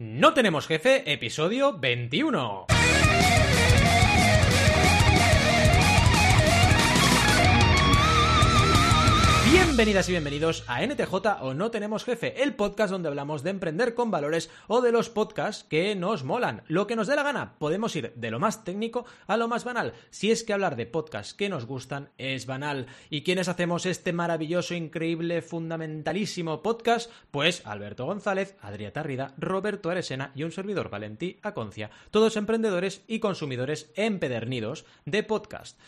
No tenemos jefe, episodio 21. Bienvenidas y bienvenidos a NTJ o No Tenemos Jefe, el podcast donde hablamos de emprender con valores o de los podcasts que nos molan. Lo que nos dé la gana, podemos ir de lo más técnico a lo más banal. Si es que hablar de podcasts que nos gustan es banal. ¿Y quiénes hacemos este maravilloso, increíble, fundamentalísimo podcast? Pues Alberto González, Adrieta Rida, Roberto Aresena y un servidor Valentí Aconcia, todos emprendedores y consumidores empedernidos de podcast.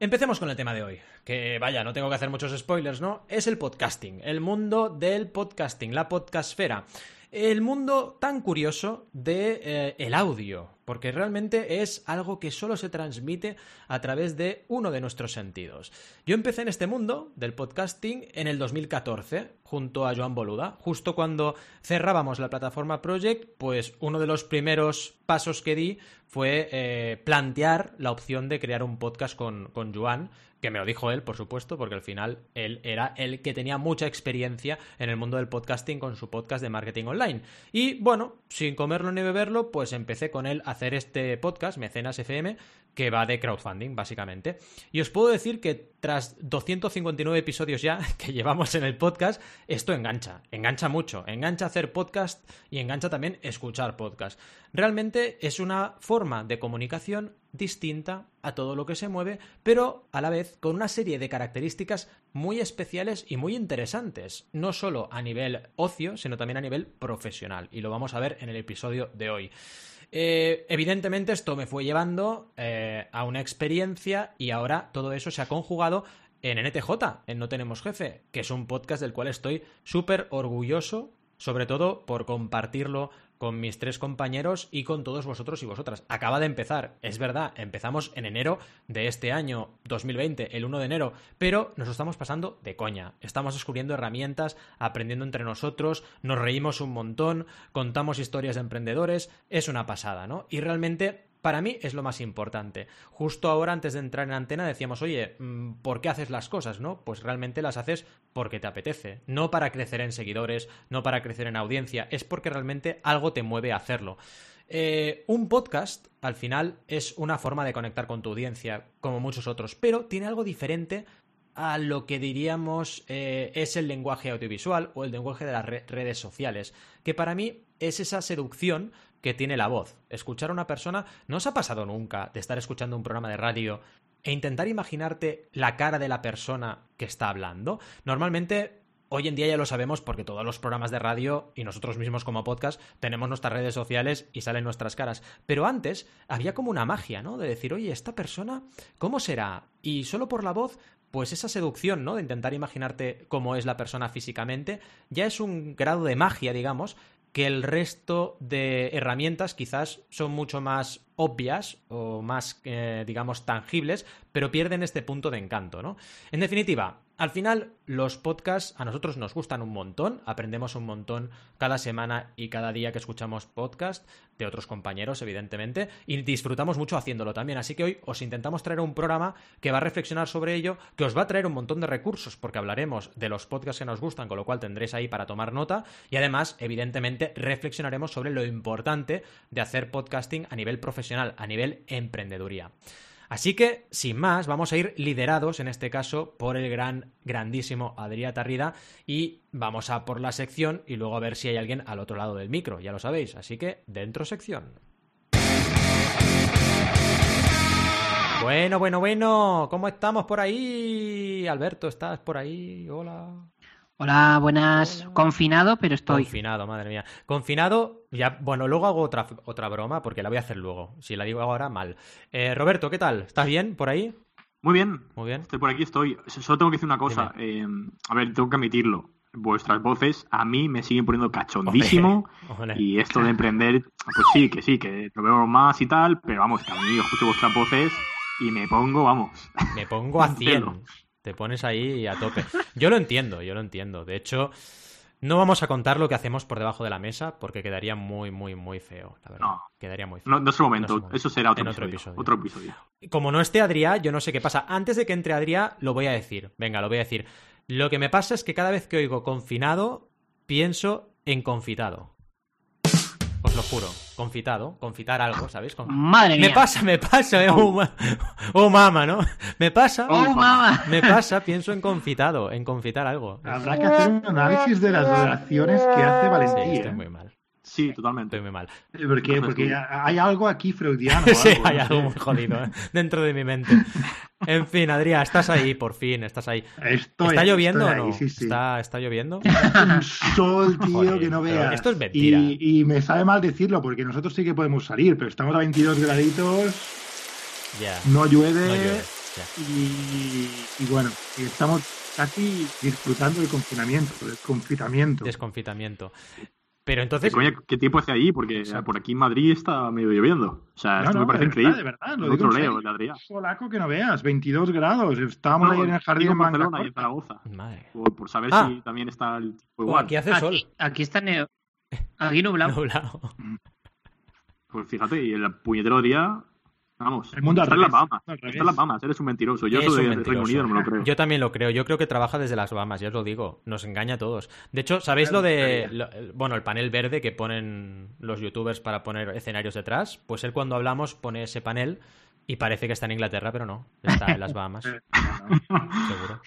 Empecemos con el tema de hoy, que vaya, no tengo que hacer muchos spoilers, ¿no? Es el podcasting, el mundo del podcasting, la podcastfera. El mundo tan curioso de eh, el audio, porque realmente es algo que solo se transmite a través de uno de nuestros sentidos. Yo empecé en este mundo del podcasting en el 2014, junto a Joan Boluda, justo cuando cerrábamos la plataforma Project, pues uno de los primeros pasos que di fue eh, plantear la opción de crear un podcast con, con Joan, que me lo dijo él, por supuesto, porque al final él era el que tenía mucha experiencia en el mundo del podcasting con su podcast de marketing online. Y bueno, sin comerlo ni beberlo, pues empecé con él a hacer este podcast, Mecenas FM, que va de crowdfunding, básicamente. Y os puedo decir que tras 259 episodios ya que llevamos en el podcast, esto engancha, engancha mucho, engancha hacer podcast y engancha también escuchar podcast. Realmente es una forma de comunicación distinta a todo lo que se mueve, pero a la vez con una serie de características muy especiales y muy interesantes, no solo a nivel ocio, sino también a nivel profesional, y lo vamos a ver en el episodio de hoy. Eh, evidentemente esto me fue llevando eh, a una experiencia y ahora todo eso se ha conjugado en NTJ, en No Tenemos Jefe, que es un podcast del cual estoy súper orgulloso, sobre todo por compartirlo con mis tres compañeros y con todos vosotros y vosotras. Acaba de empezar, es verdad, empezamos en enero de este año 2020, el 1 de enero, pero nos estamos pasando de coña. Estamos descubriendo herramientas, aprendiendo entre nosotros, nos reímos un montón, contamos historias de emprendedores, es una pasada, ¿no? Y realmente para mí es lo más importante. Justo ahora, antes de entrar en antena, decíamos, oye, mm, ¿por qué haces las cosas? ¿No? Pues realmente las haces porque te apetece. No para crecer en seguidores, no para crecer en audiencia, es porque realmente algo te mueve a hacerlo. Eh, un podcast, al final, es una forma de conectar con tu audiencia, como muchos otros, pero tiene algo diferente a lo que diríamos eh, es el lenguaje audiovisual o el lenguaje de las redes sociales, que para mí es esa seducción que tiene la voz. Escuchar a una persona, ¿no os ha pasado nunca de estar escuchando un programa de radio e intentar imaginarte la cara de la persona que está hablando? Normalmente Hoy en día ya lo sabemos porque todos los programas de radio y nosotros mismos como podcast tenemos nuestras redes sociales y salen nuestras caras. Pero antes había como una magia, ¿no? De decir, oye, esta persona, ¿cómo será? Y solo por la voz, pues esa seducción, ¿no? De intentar imaginarte cómo es la persona físicamente, ya es un grado de magia, digamos, que el resto de herramientas quizás son mucho más obvias o más, eh, digamos, tangibles, pero pierden este punto de encanto, ¿no? En definitiva, al final, los podcasts a nosotros nos gustan un montón, aprendemos un montón cada semana y cada día que escuchamos podcast de otros compañeros, evidentemente, y disfrutamos mucho haciéndolo también. Así que hoy os intentamos traer un programa que va a reflexionar sobre ello, que os va a traer un montón de recursos, porque hablaremos de los podcasts que nos gustan, con lo cual tendréis ahí para tomar nota, y además, evidentemente, reflexionaremos sobre lo importante de hacer podcasting a nivel profesional, a nivel emprendeduría. Así que, sin más, vamos a ir liderados, en este caso, por el gran, grandísimo Adrià Tarrida y vamos a por la sección y luego a ver si hay alguien al otro lado del micro, ya lo sabéis. Así que, dentro sección. Bueno, bueno, bueno, ¿cómo estamos por ahí? Alberto, ¿estás por ahí? Hola. Hola, buenas. Confinado, pero estoy. Confinado, madre mía. Confinado, ya, bueno, luego hago otra, otra broma porque la voy a hacer luego. Si la digo ahora, mal. Eh, Roberto, ¿qué tal? ¿Estás bien por ahí? Muy bien. Muy bien. Estoy por aquí, estoy. Solo tengo que decir una cosa. Eh, a ver, tengo que admitirlo. Vuestras voces a mí me siguen poniendo cachondísimo. Y esto de emprender, pues sí, que sí, que lo veo más y tal, pero vamos, que a mí escucho vuestras voces y me pongo, vamos. Me pongo a 100. Te pones ahí a tope. Yo lo entiendo, yo lo entiendo. De hecho, no vamos a contar lo que hacemos por debajo de la mesa porque quedaría muy, muy, muy feo, la verdad. No, quedaría muy feo. No, no es momento. Eso será otro, episodio, otro episodio. Como no esté Adrià, yo no sé qué pasa. Antes de que entre Adrià, lo voy a decir. Venga, lo voy a decir. Lo que me pasa es que cada vez que oigo confinado, pienso en confitado. Os lo juro. Confitado, confitar algo, ¿sabéis? Madre mía. Me pasa, me pasa, eh, oh. oh, mama, ¿no? Me pasa. Oh, mama. Me pasa, pienso en confitado, en confitar algo. Habrá que hacer un análisis de las oraciones que hace Valentín. Sí, estoy muy mal. Sí, totalmente. Estoy muy mal. ¿Por qué? Porque hay algo aquí freudiano. sí, hay algo muy jodido ¿eh? dentro de mi mente. En fin, Adrián, estás ahí, por fin, estás ahí. ¿Está lloviendo o no? Sí, sí. ¿Está, ¿Está, lloviendo? un sol, tío, que no veas. Esto es mentira. Y, me sabe mal decirlo, porque nosotros sí que podemos salir, pero estamos a 22 graditos. Ya. No llueve. No llueve. Y, y, bueno, estamos casi disfrutando del confinamiento, del confitamiento. Desconfitamiento. Pero entonces. ¿Qué, tiempo hace ahí? Porque por aquí en Madrid está medio lloviendo. O sea, esto me parece increíble. De verdad, lo otro leo, de Adrián. Solaco que no veas, 22 grados. Estábamos ahí en el jardín en Barcelona y en Zaragoza. Madre. Por, saber ah. si también está el tipo igual. aquí hace sol. Aquí, está neo... Aquí nublado. nublado. Pues fíjate, y el puñetero día Vamos, el mundo está en las Bahamas. Está en las Bahamas, eres un mentiroso. Yo soy del Reino Unido, no me lo creo. Yo también lo creo. Yo creo que trabaja desde las Bahamas, ya os lo digo. Nos engaña a todos. De hecho, ¿sabéis lo de. bueno, el panel verde que ponen los youtubers para poner escenarios detrás? Pues él cuando hablamos pone ese panel y parece que está en Inglaterra, pero no, está en las Bahamas. Seguro.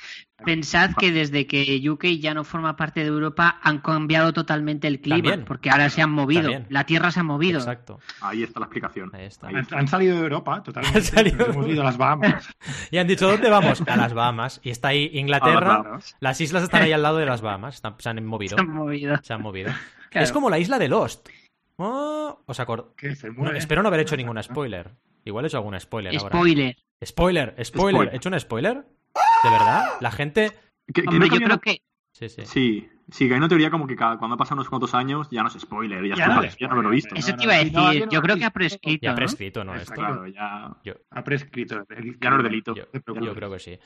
Pensad que desde que UK ya no forma parte de Europa han cambiado totalmente el clima, porque ahora se han movido, la Tierra se ha movido. Exacto. Ahí está la explicación. Ahí está. Han, salido de Europa, totalmente. Hemos ido a las Bahamas. y han dicho, ¿dónde vamos? A las Bahamas. Y está ahí Inglaterra. Las, islas están ahí al lado de las Bahamas. se han movido. Se han movido. Se han movido. Es como la isla de Lost. Oh, ¿Os acordáis? espero no haber hecho ningún spoiler. Igual he hecho algún spoiler, spoiler. ahora. Spoiler. Spoiler, ¿He hecho un spoiler? ¿De verdad? La gente... Hombre, yo creo que... Sí, sí. Sí, sí, que hay una teoría como que cuando pasan unos cuantos años ya no es spoiler, ya, ya, ya no, lo he visto. Eso te iba a decir, yo creo que ha prescrito. Ya ha prescrito, ¿no? Esto. Claro, ya... Ha prescrito. Ya no es delito. Yo, creo que sí.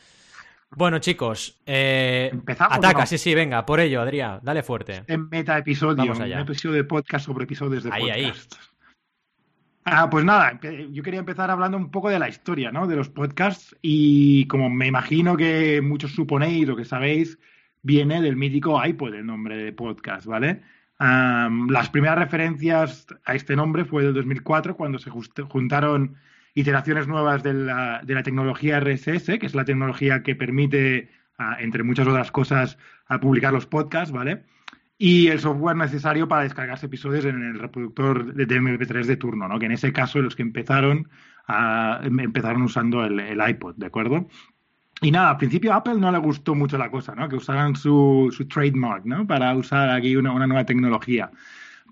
Bueno, chicos, eh, ataca, sí, sí, venga, por ello, Adrián, dale fuerte. En meta episodio, un episodio de podcast sobre episodios de ahí, podcast. Ahí. Ah, pues nada, yo quería empezar hablando un poco de la historia, ¿no? De los podcasts y como me imagino que muchos suponéis o que sabéis, viene del mítico iPod el nombre de podcast, ¿vale? las primeras referencias a este nombre fue del 2004 cuando se juntaron iteraciones nuevas de la, de la tecnología RSS, que es la tecnología que permite, entre muchas otras cosas, a publicar los podcasts, ¿vale? y el software necesario para descargarse episodios en el reproductor de MP3 de turno, ¿no? Que en ese caso los que empezaron a, empezaron usando el, iPod, ¿de acuerdo? Y nada, al principio a Apple no le gustó mucho la cosa, ¿no? Que usaran su, su trademark, ¿no? Para usar aquí una, una nueva tecnología.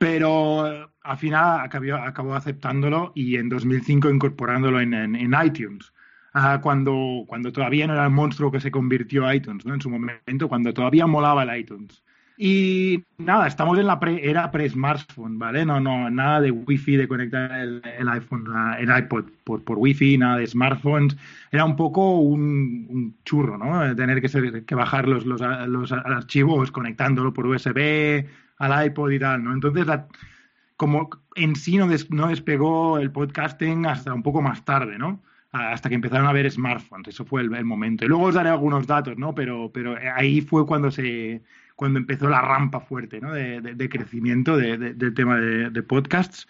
Pero eh, al final acabó, acabó, aceptándolo y en 2005 incorporándolo en, en, iTunes. Ah, cuando, cuando todavía no era el monstruo que se convirtió iTunes, ¿no? En su momento, cuando todavía molaba el iTunes. Y nada, estamos en la pre, era pre-smartphone, ¿vale? No, no, nada de wifi, de conectar el, iPhone, el iPod por, por wifi, nada de smartphones. Era un poco un, churro, ¿no? Tener que, ser, que bajar los, los, los, archivos conectándolo por USB al iPod y tal, ¿no? Entonces, como en sí no, no despegó el podcasting hasta un poco más tarde, ¿no? hasta que empezaron a haber smartphones. Eso fue el, el, momento. Y luego os daré algunos datos, ¿no? Pero, pero ahí fue cuando se, cuando empezó la rampa fuerte ¿no? de, crecimiento del tema de, podcasts.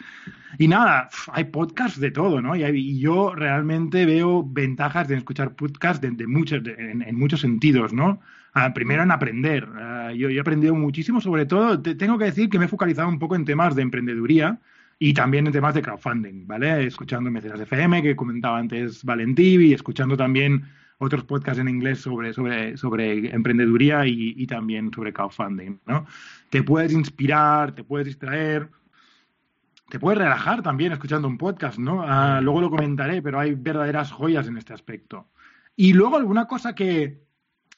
Y nada, hay podcasts de todo, ¿no? Y, yo realmente veo ventajas de escuchar podcasts de, muchos, en, muchos sentidos, ¿no? Primero en aprender. Ah, yo, he aprendido muchísimo, sobre todo, tengo que decir que me he focalizado un poco en temas de emprendeduría y también en temas de crowdfunding, ¿vale? Escuchando Mecenas FM, que comentaba antes Valentí, y escuchando también otros podcasts en inglés sobre, sobre, sobre emprendeduría y, también sobre crowdfunding, ¿no? Te puedes inspirar, te puedes distraer, te puedes relajar también escuchando un podcast, ¿no? Ah, luego lo comentaré, pero hay verdaderas joyas en este aspecto. Y luego alguna cosa que,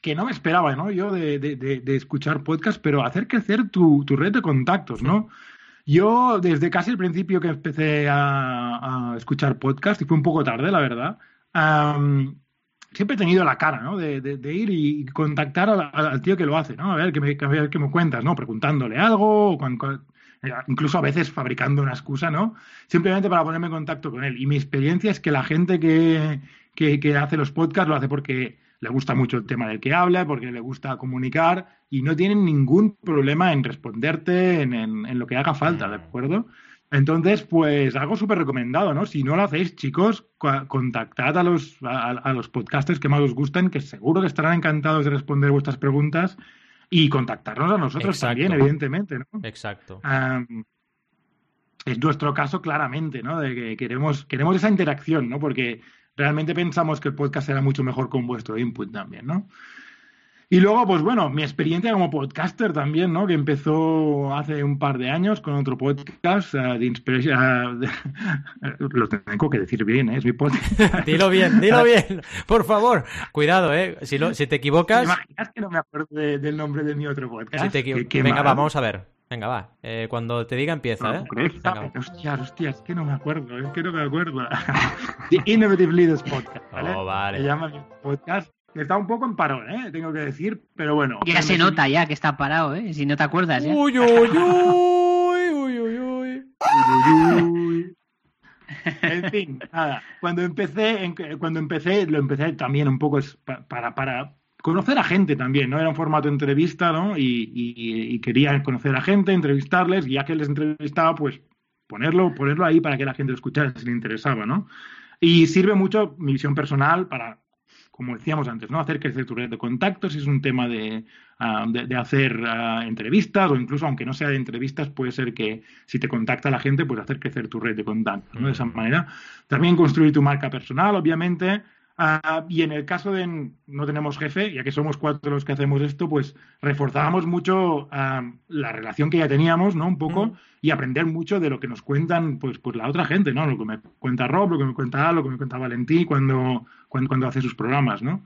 que no me esperaba, ¿no? Yo de, de, escuchar podcast, pero hacer crecer tu, tu, red de contactos, ¿no? Yo, desde casi el principio que empecé a, a escuchar podcast, y fue un poco tarde, la verdad, siempre he tenido la cara, ¿no? De, de, ir y contactar al, tío que lo hace, ¿no? A ver me, qué me cuentas, ¿no? Preguntándole algo, eh, incluso a veces fabricando una excusa, ¿no? Simplemente para ponerme en contacto con él. Y mi experiencia es que la gente que, que, hace los podcasts lo hace porque le gusta mucho el tema del que habla, porque le gusta comunicar y no tienen ningún problema en responderte en, en, lo que haga falta, ¿de acuerdo? Entonces, pues algo súper recomendado, ¿no? Si no lo hacéis, chicos, contactad a los, a, los podcasters que más os gusten, que seguro que estarán encantados de responder vuestras preguntas y contactarnos a nosotros también, evidentemente, ¿no? Exacto. es nuestro caso claramente, ¿no? De que queremos, queremos esa interacción, ¿no? Porque realmente pensamos que el podcast será mucho mejor con vuestro input también, ¿no? Y luego, pues bueno, mi experiencia como podcaster también, ¿no? Que empezó hace un par de años con otro podcast uh, de inspiración. Uh, lo tengo que decir bien, ¿eh? Es mi podcast. dilo bien, dilo bien, por favor. Cuidado, ¿eh? Si, lo, si te equivocas. ¿Te imaginas que no me acuerdo del nombre de mi otro podcast? Si te Venga, va, vamos a ver. Venga, va. Eh, cuando te diga empieza, ¿eh? Venga, hostia, hostia, es que no me acuerdo, es que no me acuerdo. The Innovative Leaders Podcast, ¿vale? Oh, vale. Se llama mi podcast Está un poco en parón, ¿eh? Tengo que decir, pero bueno. Ya se nota ya que está parado, ¿eh? Si no te acuerdas, ¿eh? Uy, uy, uy, uy, uy, uy. uy, En fin, nada. Cuando empecé, cuando empecé, lo empecé también un poco para, para conocer a gente también, ¿no? Era un formato de entrevista, ¿no? Y, y, quería conocer a gente, entrevistarles, y ya que les entrevistaba, pues ponerlo, ponerlo ahí para que la gente lo escuchara si le interesaba, ¿no? Y sirve mucho mi visión personal para como decíamos antes, ¿no? Hacer crecer tu red de contactos es un tema de, ah, de, hacer ah, entrevistas o incluso aunque no sea de entrevistas, puede ser que si te contacta la gente, pues hacer crecer tu red de contactos, ¿no? De esa manera. También construir tu marca personal, obviamente. Ah, y en el caso de no tenemos jefe, ya que somos cuatro los que hacemos esto, pues reforzábamos mucho la relación que ya teníamos, ¿no? Un poco, y aprender mucho de lo que nos cuentan, pues, pues la otra gente, ¿no? Lo que me cuenta Rob, lo que me cuenta Al, lo que me cuenta Valentín cuando, cuando, hace sus programas, ¿no?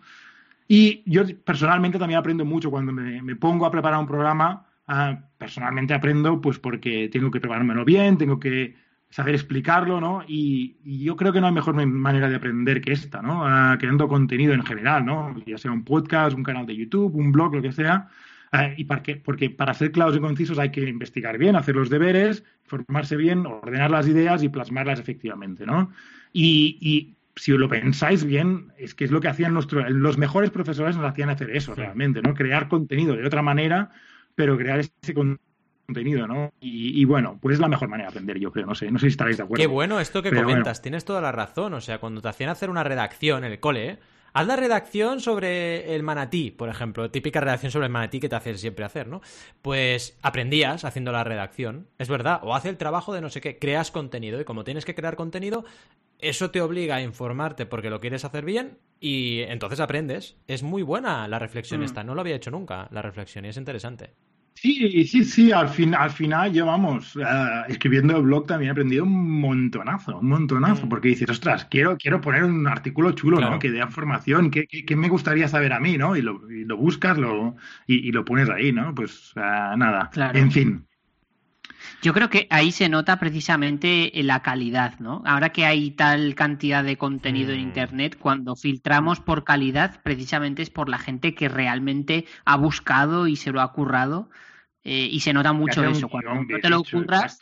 Y yo personalmente también aprendo mucho cuando me, pongo a preparar un programa. Ah, personalmente aprendo, pues porque tengo que preparármelo bien, tengo que saber explicarlo, ¿no? Y, yo creo que no hay mejor manera de aprender que esta, ¿no? Ah, creando contenido en general, ¿no? Ya sea un podcast, un canal de YouTube, un blog, lo que sea. Ah, y para porque para ser claros y concisos hay que investigar bien, hacer los deberes, formarse bien, ordenar las ideas y plasmarlas efectivamente, ¿no? y si lo pensáis bien, es que es lo que hacían nuestros, los mejores profesores nos hacían hacer eso realmente, ¿no? Crear contenido de otra manera, pero crear ese contenido, ¿no? Y, bueno, pues es la mejor manera de aprender, yo creo, no sé, no sé si estaréis de acuerdo. Qué bueno esto que comentas, tienes toda la razón, o sea, cuando te hacían hacer una redacción en el cole, Haz la redacción sobre el manatí, por ejemplo, típica redacción sobre el manatí que te haces siempre hacer, ¿no? Pues aprendías haciendo la redacción, es verdad, o hace el trabajo de no sé qué, creas contenido y como tienes que crear contenido, eso te obliga a informarte porque lo quieres hacer bien y entonces aprendes. Es muy buena la reflexión mm. esta, no lo había hecho nunca la reflexión y es interesante. Sí, sí, sí, al, fin, al final yo, vamos, eh, escribiendo el blog también he aprendido un montonazo, un montonazo, mm. porque dices, ostras, quiero, quiero poner un artículo chulo, ¿no? Que dé información, que, me gustaría saber a mí, ¿no? Y lo, lo buscas lo, y, lo pones ahí, ¿no? Pues eh, nada, en fin. Yo creo que ahí se nota precisamente la calidad, ¿no? Ahora que hay tal cantidad de contenido en mm. Internet, cuando filtramos por calidad, precisamente es por la gente que realmente ha buscado y se lo ha currado. Eh, y se nota mucho eso. Cuando no te lo curras,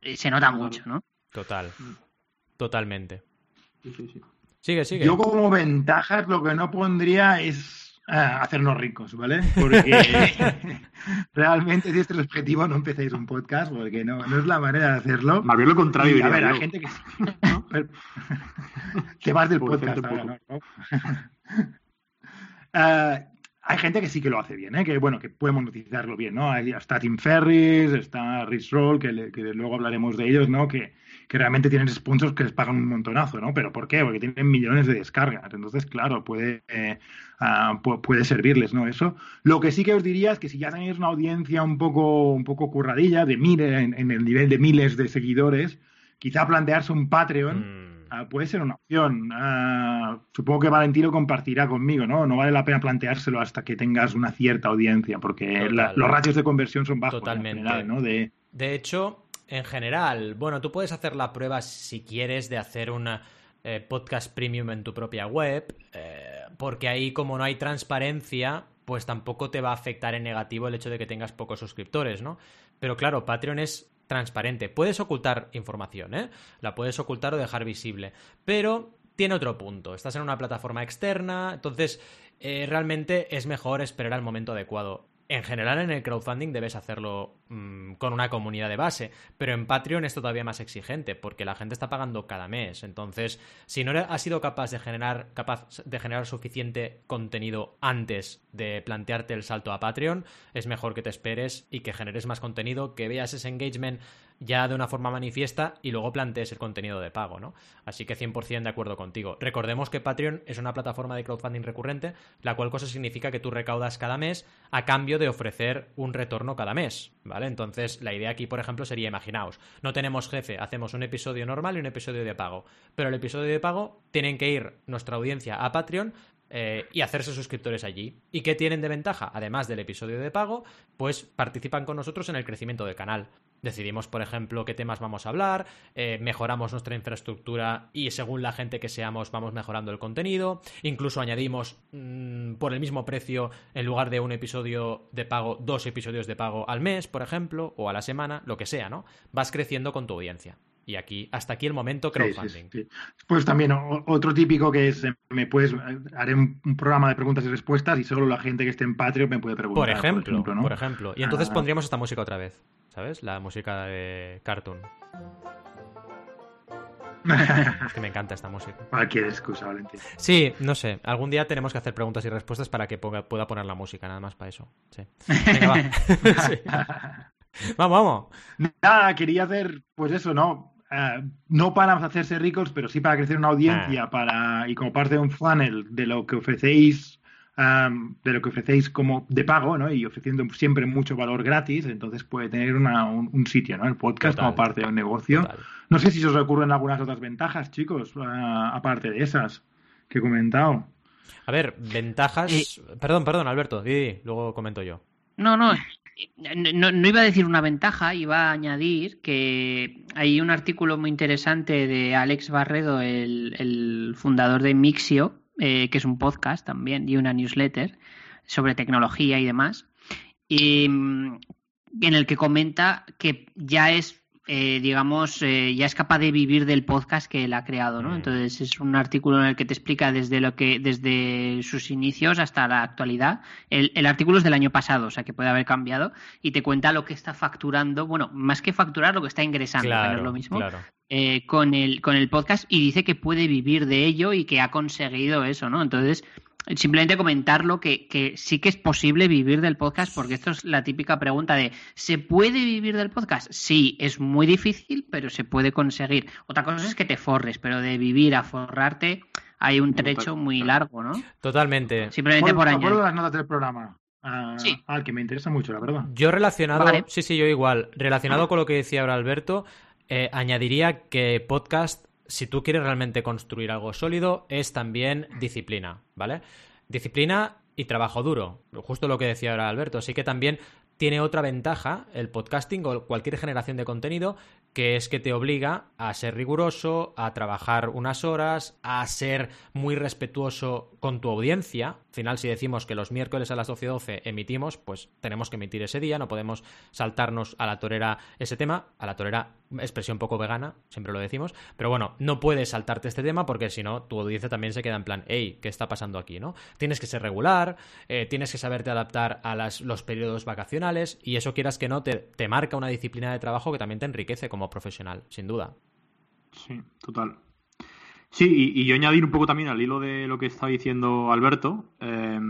eh, se nota mucho, ¿no? Total. Totalmente. Sigue, sigue. Yo como ventajas lo que no pondría es hacernos ricos, ¿vale? Porque realmente si este es el objetivo no empecéis un podcast porque no, no es la manera de hacerlo. Más bien lo contrario. a ver, hay gente que... Te vas del podcast ahora, ¿no? uh, hay gente que sí que lo hace bien, ¿eh? que bueno, que puede monetizarlo bien, ¿no? está Tim Ferris, está Rich Roll, que, luego hablaremos de ellos, ¿no? Que, realmente tienen sponsors que les pagan un montonazo, ¿no? ¿Pero por qué? Porque tienen millones de descargas. Entonces, claro, puede, eh, ah, puede servirles, ¿no? Eso. Lo que sí que os diría es que si ya tenéis una audiencia un poco, un poco curradilla, de miles, en, el nivel de miles de seguidores, quizá plantearse un Patreon. Mm. Ah, puede ser una opción. Ah, supongo que Valentino compartirá conmigo, ¿no? No vale la pena planteárselo hasta que tengas una cierta audiencia, porque los ratios de conversión son bajos Totalmente. en general, ¿no? De... de hecho, en general, bueno, tú puedes hacer la prueba si quieres de hacer un eh, podcast premium en tu propia web, eh, porque ahí como no hay transparencia, pues tampoco te va a afectar en negativo el hecho de que tengas pocos suscriptores, ¿no? Pero claro, Patreon es transparente. Puedes ocultar información, ¿eh? La puedes ocultar o dejar visible. Pero tiene otro punto. Estás en una plataforma externa, entonces eh, realmente es mejor esperar al momento adecuado. En general en el crowdfunding debes hacerlo mm, con una comunidad de base, pero en Patreon es todavía más exigente porque la gente está pagando cada mes. Entonces, si no has sido capaz de generar, capaz de generar suficiente contenido antes de plantearte el salto a Patreon, es mejor que te esperes y que generes más contenido, que veas ese engagement ya de una forma manifiesta y luego plantees el contenido de pago, ¿no? Así que 100% de acuerdo contigo. Recordemos que Patreon es una plataforma de crowdfunding recurrente, la cual cosa significa que tú recaudas cada mes a cambio de ofrecer un retorno cada mes, ¿vale? Entonces, la idea aquí, por ejemplo, sería, imaginaos, no tenemos jefe, hacemos un episodio normal y un episodio de pago, pero el episodio de pago tienen que ir nuestra audiencia a Patreon eh, y hacerse suscriptores allí. ¿Y qué tienen de ventaja? Además del episodio de pago, pues participan con nosotros en el crecimiento del canal. Decidimos, por ejemplo, qué temas vamos a hablar, eh, mejoramos nuestra infraestructura y según la gente que seamos vamos mejorando el contenido, incluso añadimos mm, por el mismo precio, en lugar de un episodio de pago, dos episodios de pago al mes, por ejemplo, o a la semana, lo que sea, ¿no? Vas creciendo con tu audiencia. Y aquí, hasta aquí el momento crowdfunding. Pues también otro típico que es, me puedes, haré un, programa de preguntas y respuestas y solo la gente que esté en Patreon me puede preguntar. Por ejemplo, por ejemplo, Y entonces ah. pondríamos esta música otra vez, ¿sabes? La música de Cartoon. es que me encanta esta música. Cualquier excusa, Valentín. Sí, no sé. Algún día tenemos que hacer preguntas y respuestas para que pueda poner la música, nada más para eso. Sí. Venga, va. vamos, vamos. Nada, quería hacer, pues eso, ¿no? Eh, no para hacerse ricos, pero sí para crecer una audiencia ah. para, y como parte de un funnel de lo que ofrecéis, de lo que ofrecéis como de pago, ¿no? Y ofreciendo siempre mucho valor gratis, entonces puede tener un, sitio, ¿no? El podcast como parte de un negocio. No sé si se os ocurren algunas otras ventajas, chicos, aparte de esas que he comentado. A ver, ventajas. Eh, perdón, perdón, Alberto, luego comento yo. No, no, no, no, iba a decir una ventaja, iba a añadir que hay un artículo muy interesante de Alex Barredo, el, fundador de Mixio, eh, que es un podcast también y una newsletter sobre tecnología y demás, y, mm, en el que comenta que ya es eh, digamos, eh, ya es capaz de vivir del podcast que él ha creado, ¿no? Mm. Entonces es un artículo en el que te explica desde lo que, desde sus inicios hasta la actualidad. El, artículo es del año pasado, o sea que puede haber cambiado, y te cuenta lo que está facturando, bueno, más que facturar, lo que está ingresando, claro, es lo mismo. Eh, con el con el podcast y dice que puede vivir de ello y que ha conseguido eso, ¿no? Entonces, simplemente comentarlo que, que, sí que es posible vivir del podcast, porque esto es la típica pregunta de ¿se puede vivir del podcast? Sí, es muy difícil, pero se puede conseguir. Otra cosa es que te forres, pero de vivir a forrarte hay un trecho muy largo, ¿no? Totalmente. Simplemente por, por las notas del programa. Ah, sí. Al que me interesa mucho, la verdad. Yo relacionado, sí, sí, yo igual, relacionado con lo que decía ahora Alberto, eh, añadiría que podcast si tú quieres realmente construir algo sólido, es también disciplina, ¿vale? Disciplina y trabajo duro, justo lo que decía ahora Alberto. Así que también tiene otra ventaja el podcasting o cualquier generación de contenido, que es que te obliga a ser riguroso, a trabajar unas horas, a ser muy respetuoso con tu audiencia. Al final, si decimos que los miércoles a las 12.12 emitimos, pues tenemos que emitir ese día, no podemos saltarnos a la torera ese tema, a la torera expresión poco vegana, siempre lo decimos, pero bueno, no puedes saltarte este tema porque si no, tu audiencia también se queda en plan, hey, ¿qué está pasando aquí? ¿no? Tienes que ser regular, eh, tienes que saberte adaptar a los periodos vacacionales y eso quieras que no, te, te marca una disciplina de trabajo que también te enriquece como profesional, sin duda. Sí, total. Sí, y, yo añadir un poco también al hilo de lo que está diciendo Alberto. Eh,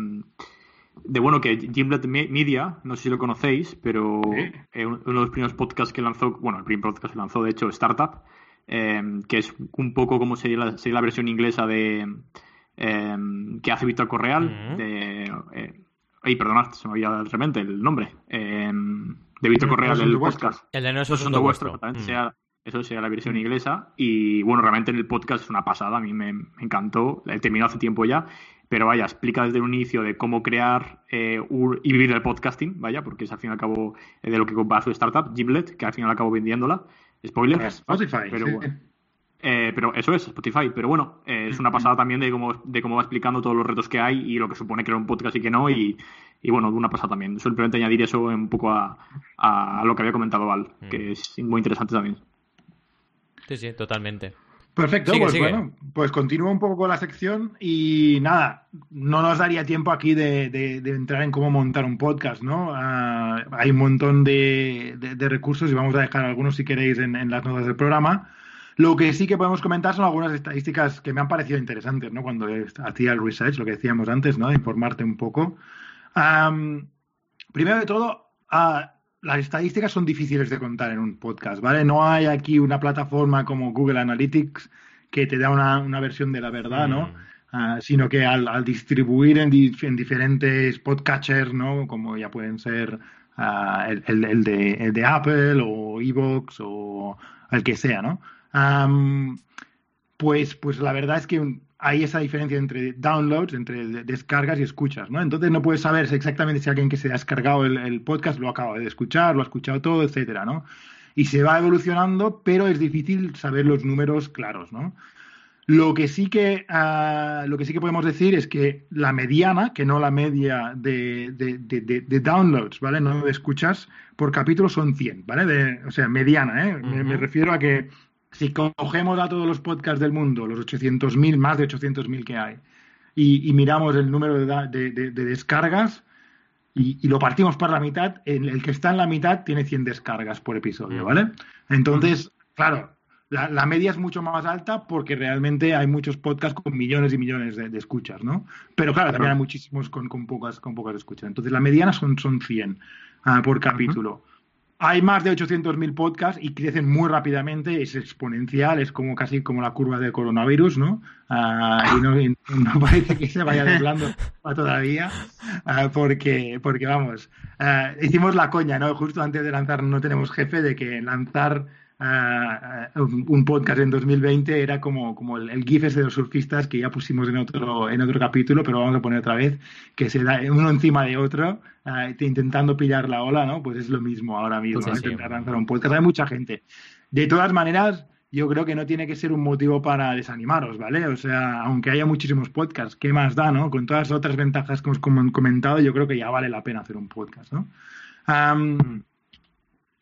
de bueno que Gimlet Media, no sé si lo conocéis, pero eh, uno de los primeros podcasts que lanzó, bueno, el primer podcast que lanzó, de hecho, Startup, em, que es un poco como sería la, sería la versión inglesa de em, que hace Víctor Correal, de... Eh, ay, perdonad, se me había de repente el nombre. Em, de Víctor Correal del podcast. El de No es asunto vuestro. eso sería la versión inglesa. Y bueno, realmente en el podcast es una pasada, a mí me, me encantó. He terminado hace tiempo ya pero vaya, explica desde un inicio de cómo crear eh, y vivir del podcasting, vaya, porque es al fin y al cabo eh, de lo que va su startup, Gimlet, que al fin y al cabo vendiéndola. Spoiler. Spotify. Pero, eh, pero eso es, Spotify. Pero bueno, es una pasada también de cómo, de cómo va explicando todos los retos que hay y lo que supone crear un podcast y que no. Y, y bueno, una pasada también. Simplemente añadir eso un poco a, a lo que había comentado Val, que mm. es muy interesante también. Sí, sí, totalmente. Perfecto, pues bueno, pues continúo un poco con la sección y nada, no nos daría tiempo aquí de, entrar en cómo montar un podcast, ¿no? Ah, hay un montón de, recursos y vamos a dejar algunos si queréis en, las notas del programa. Lo que sí que podemos comentar son algunas estadísticas que me han parecido interesantes, ¿no? Cuando hacía el research, lo que decíamos antes, ¿no? Informarte un poco. primero de todo, uh, las estadísticas son difíciles de contar en un podcast, ¿vale? No hay aquí una plataforma como Google Analytics que te da una, versión de la verdad, ¿no? Mm. Ah, sino que al, distribuir en, diferentes podcatchers, ¿no? Como ya pueden ser ah, el, de, Apple o Evox o el que sea, ¿no? pues, pues la verdad es que hay esa diferencia entre downloads, entre descargas y escuchas, ¿no? Entonces no puedes saber exactamente si alguien que se ha descargado el, podcast lo acaba de escuchar, lo ha escuchado todo, etcétera, ¿no? Y se va evolucionando, pero es difícil saber los números claros, ¿no? Lo que sí que, ah, lo que, sí que podemos decir es que la mediana, que no la media de, de, downloads, ¿vale? No de escuchas, por capítulo son 100, ¿vale? o sea, mediana, ¿eh? me, refiero a que si cogemos a todos los podcasts del mundo, los 800.000, más de 800.000 que hay, y, miramos el número de, descargas y, lo partimos por la mitad, el, el, que está en la mitad tiene 100 descargas por episodio, mm. ¿vale? Entonces, claro, la, media es mucho más alta porque realmente hay muchos podcasts con millones y millones de, escuchas, ¿no? Pero claro, también hay muchísimos con, pocas, con pocas escuchas. Entonces, la mediana son, son 100 ah, por capítulo hay más de 800.000 podcasts y crecen muy rápidamente, es exponencial, es como casi como la curva del coronavirus, ¿no? Ah, y, no, parece que se vaya doblando todavía, ah, porque, porque vamos, ah, hicimos la coña, ¿no? Justo antes de lanzar No Tenemos Jefe, de que lanzar un podcast en 2020 era como, como el, GIF ese de los surfistas que ya pusimos en otro, en otro capítulo, pero vamos a poner otra vez, que se da uno encima de otro, intentando pillar la ola, ¿no? Pues es lo mismo ahora mismo, pues intentar lanzar un podcast. Hay mucha gente. De todas maneras, yo creo que no tiene que ser un motivo para desanimaros, ¿vale? O sea, aunque haya muchísimos podcasts, ¿qué más da, no? Con todas las otras ventajas que hemos comentado, yo creo que ya vale la pena hacer un podcast, ¿no?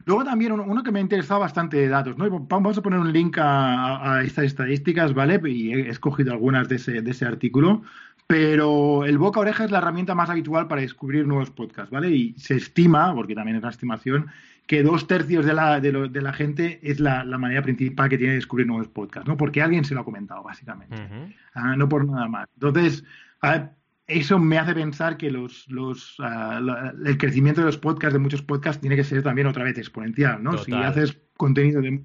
Luego también uno, que me ha interesado bastante de datos, ¿no? Vamos a poner un link a, estas estadísticas, ¿vale? Y he escogido algunas de ese, de ese artículo, pero el boca oreja es la herramienta más habitual para descubrir nuevos podcasts, ¿vale? Y se estima, porque también es la estimación, que dos tercios de la, de, la gente es la, manera principal que tiene de descubrir nuevos podcasts, ¿no? Porque alguien se lo ha comentado, básicamente. Ah, no por nada más. Entonces, a ver, eso me hace pensar que los, los, ah, el crecimiento de los podcasts, de muchos podcasts, tiene que ser también otra vez exponencial, ¿no? Si haces contenido de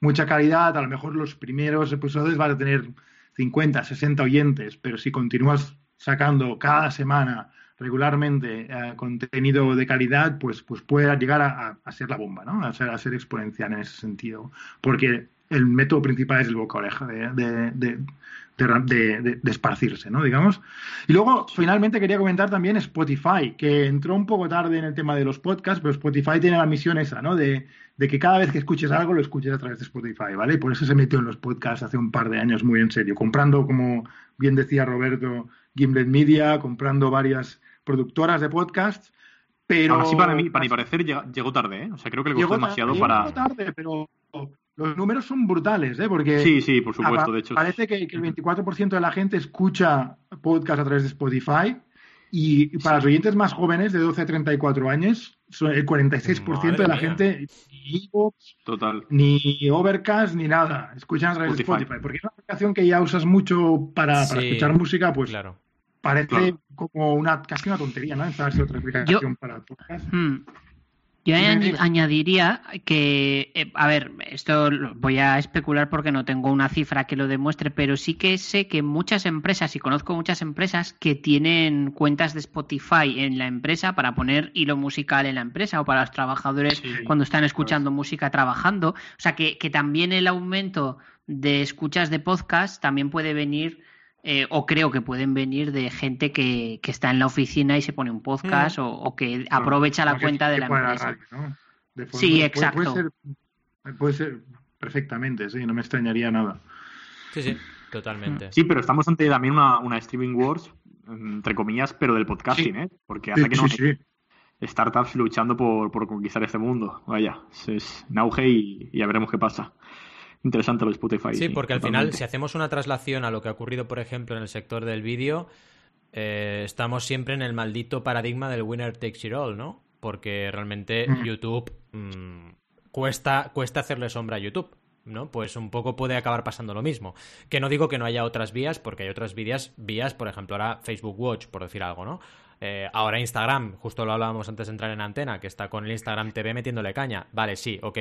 mucha calidad, a lo mejor los primeros episodios van a tener 50, 60 oyentes, pero si continúas sacando cada semana regularmente eh, contenido de calidad, pues, pues puede llegar a, ser la bomba, ¿no? A ser, a ser exponencial en ese sentido. Porque el método principal es el boca oreja, de, de, esparcirse, ¿no? Digamos. Y luego, finalmente, quería comentar también Spotify, que entró un poco tarde en el tema de los podcasts, pero Spotify tiene la misión esa, ¿no? De, que cada vez que escuches algo lo escuches a través de Spotify, ¿vale? Y por eso se metió en los podcasts hace un par de años muy en serio, comprando, como bien decía Roberto, Gimlet Media, comprando varias productoras de podcasts. Pero... Ahora sí, para mí, para mi parecer, llegó tarde, ¿eh? O sea, creo que le costó demasiado para. Llegó tarde, pero los números son brutales, ¿eh? Porque sí, sí, por supuesto, de hecho. Parece que, el 24% de la gente escucha podcast a través de Spotify y para los oyentes más jóvenes, de 12 a 34 años, el 46% de la gente ni Total. ni Overcast ni nada, escuchan a través de Spotify. Porque es una aplicación que ya usas mucho para, escuchar música, pues claro. parece como una casi una tontería, ¿no? Instalarse otra aplicación para podcast. Hmm. Yo añadiría que, eh, a ver, esto voy a especular porque no tengo una cifra que lo demuestre, pero sí que sé que muchas empresas, y conozco muchas empresas que tienen cuentas de Spotify en la empresa para poner hilo musical en la empresa o para los trabajadores cuando están escuchando música trabajando. O sea, que, que también el aumento de escuchas de podcast también puede venir eh, o creo que pueden venir de gente que, que, está en la oficina y se pone un podcast mm. o, que aprovecha la cuenta de la empresa. sí, exacto. Puede ser, perfectamente, sí, no me extrañaría nada. Sí, sí, totalmente. Sí, pero estamos ante también una, una streaming wars, entre comillas, pero del podcasting, ¿eh? Porque hace que no startups luchando por, por, conquistar este mundo. Vaya, es, es auge y, ya veremos qué pasa. Interesante lo de Spotify. Sí, porque al final, si hacemos una traslación a lo que ha ocurrido, por ejemplo, en el sector del vídeo, eh, estamos siempre en el maldito paradigma del winner takes it all, ¿no? Porque realmente mm. YouTube mm, cuesta, cuesta hacerle sombra a YouTube. ¿no? Pues un poco puede acabar pasando lo mismo. Que no digo que no haya otras vías, porque hay otras vías, vías, por ejemplo, ahora Facebook Watch, por decir algo, ¿no? Eh, ahora Instagram, justo lo hablábamos antes de entrar en antena, que está con el Instagram TV metiéndole caña. Vale, sí, ok,